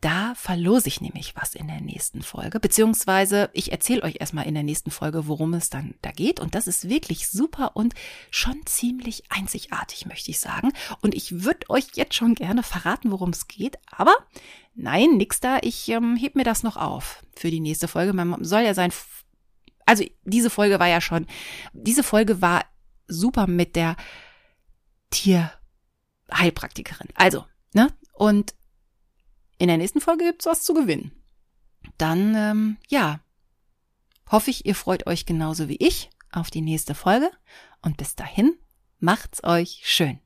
Da verlose ich nämlich was in der nächsten Folge, beziehungsweise ich erzähle euch erstmal in der nächsten Folge, worum es dann da geht. Und das ist wirklich super und schon ziemlich einzigartig, möchte ich sagen. Und ich würde euch jetzt schon gerne verraten, worum es geht, aber nein, nix da. Ich ähm, heb mir das noch auf für die nächste Folge. Man soll ja sein. Also diese Folge war ja schon, diese Folge war super mit der Tierheilpraktikerin. Also, ne? Und in der nächsten Folge gibt's was zu gewinnen. Dann, ähm, ja, hoffe ich, ihr freut euch genauso wie ich auf die nächste Folge. Und bis dahin, macht's euch schön.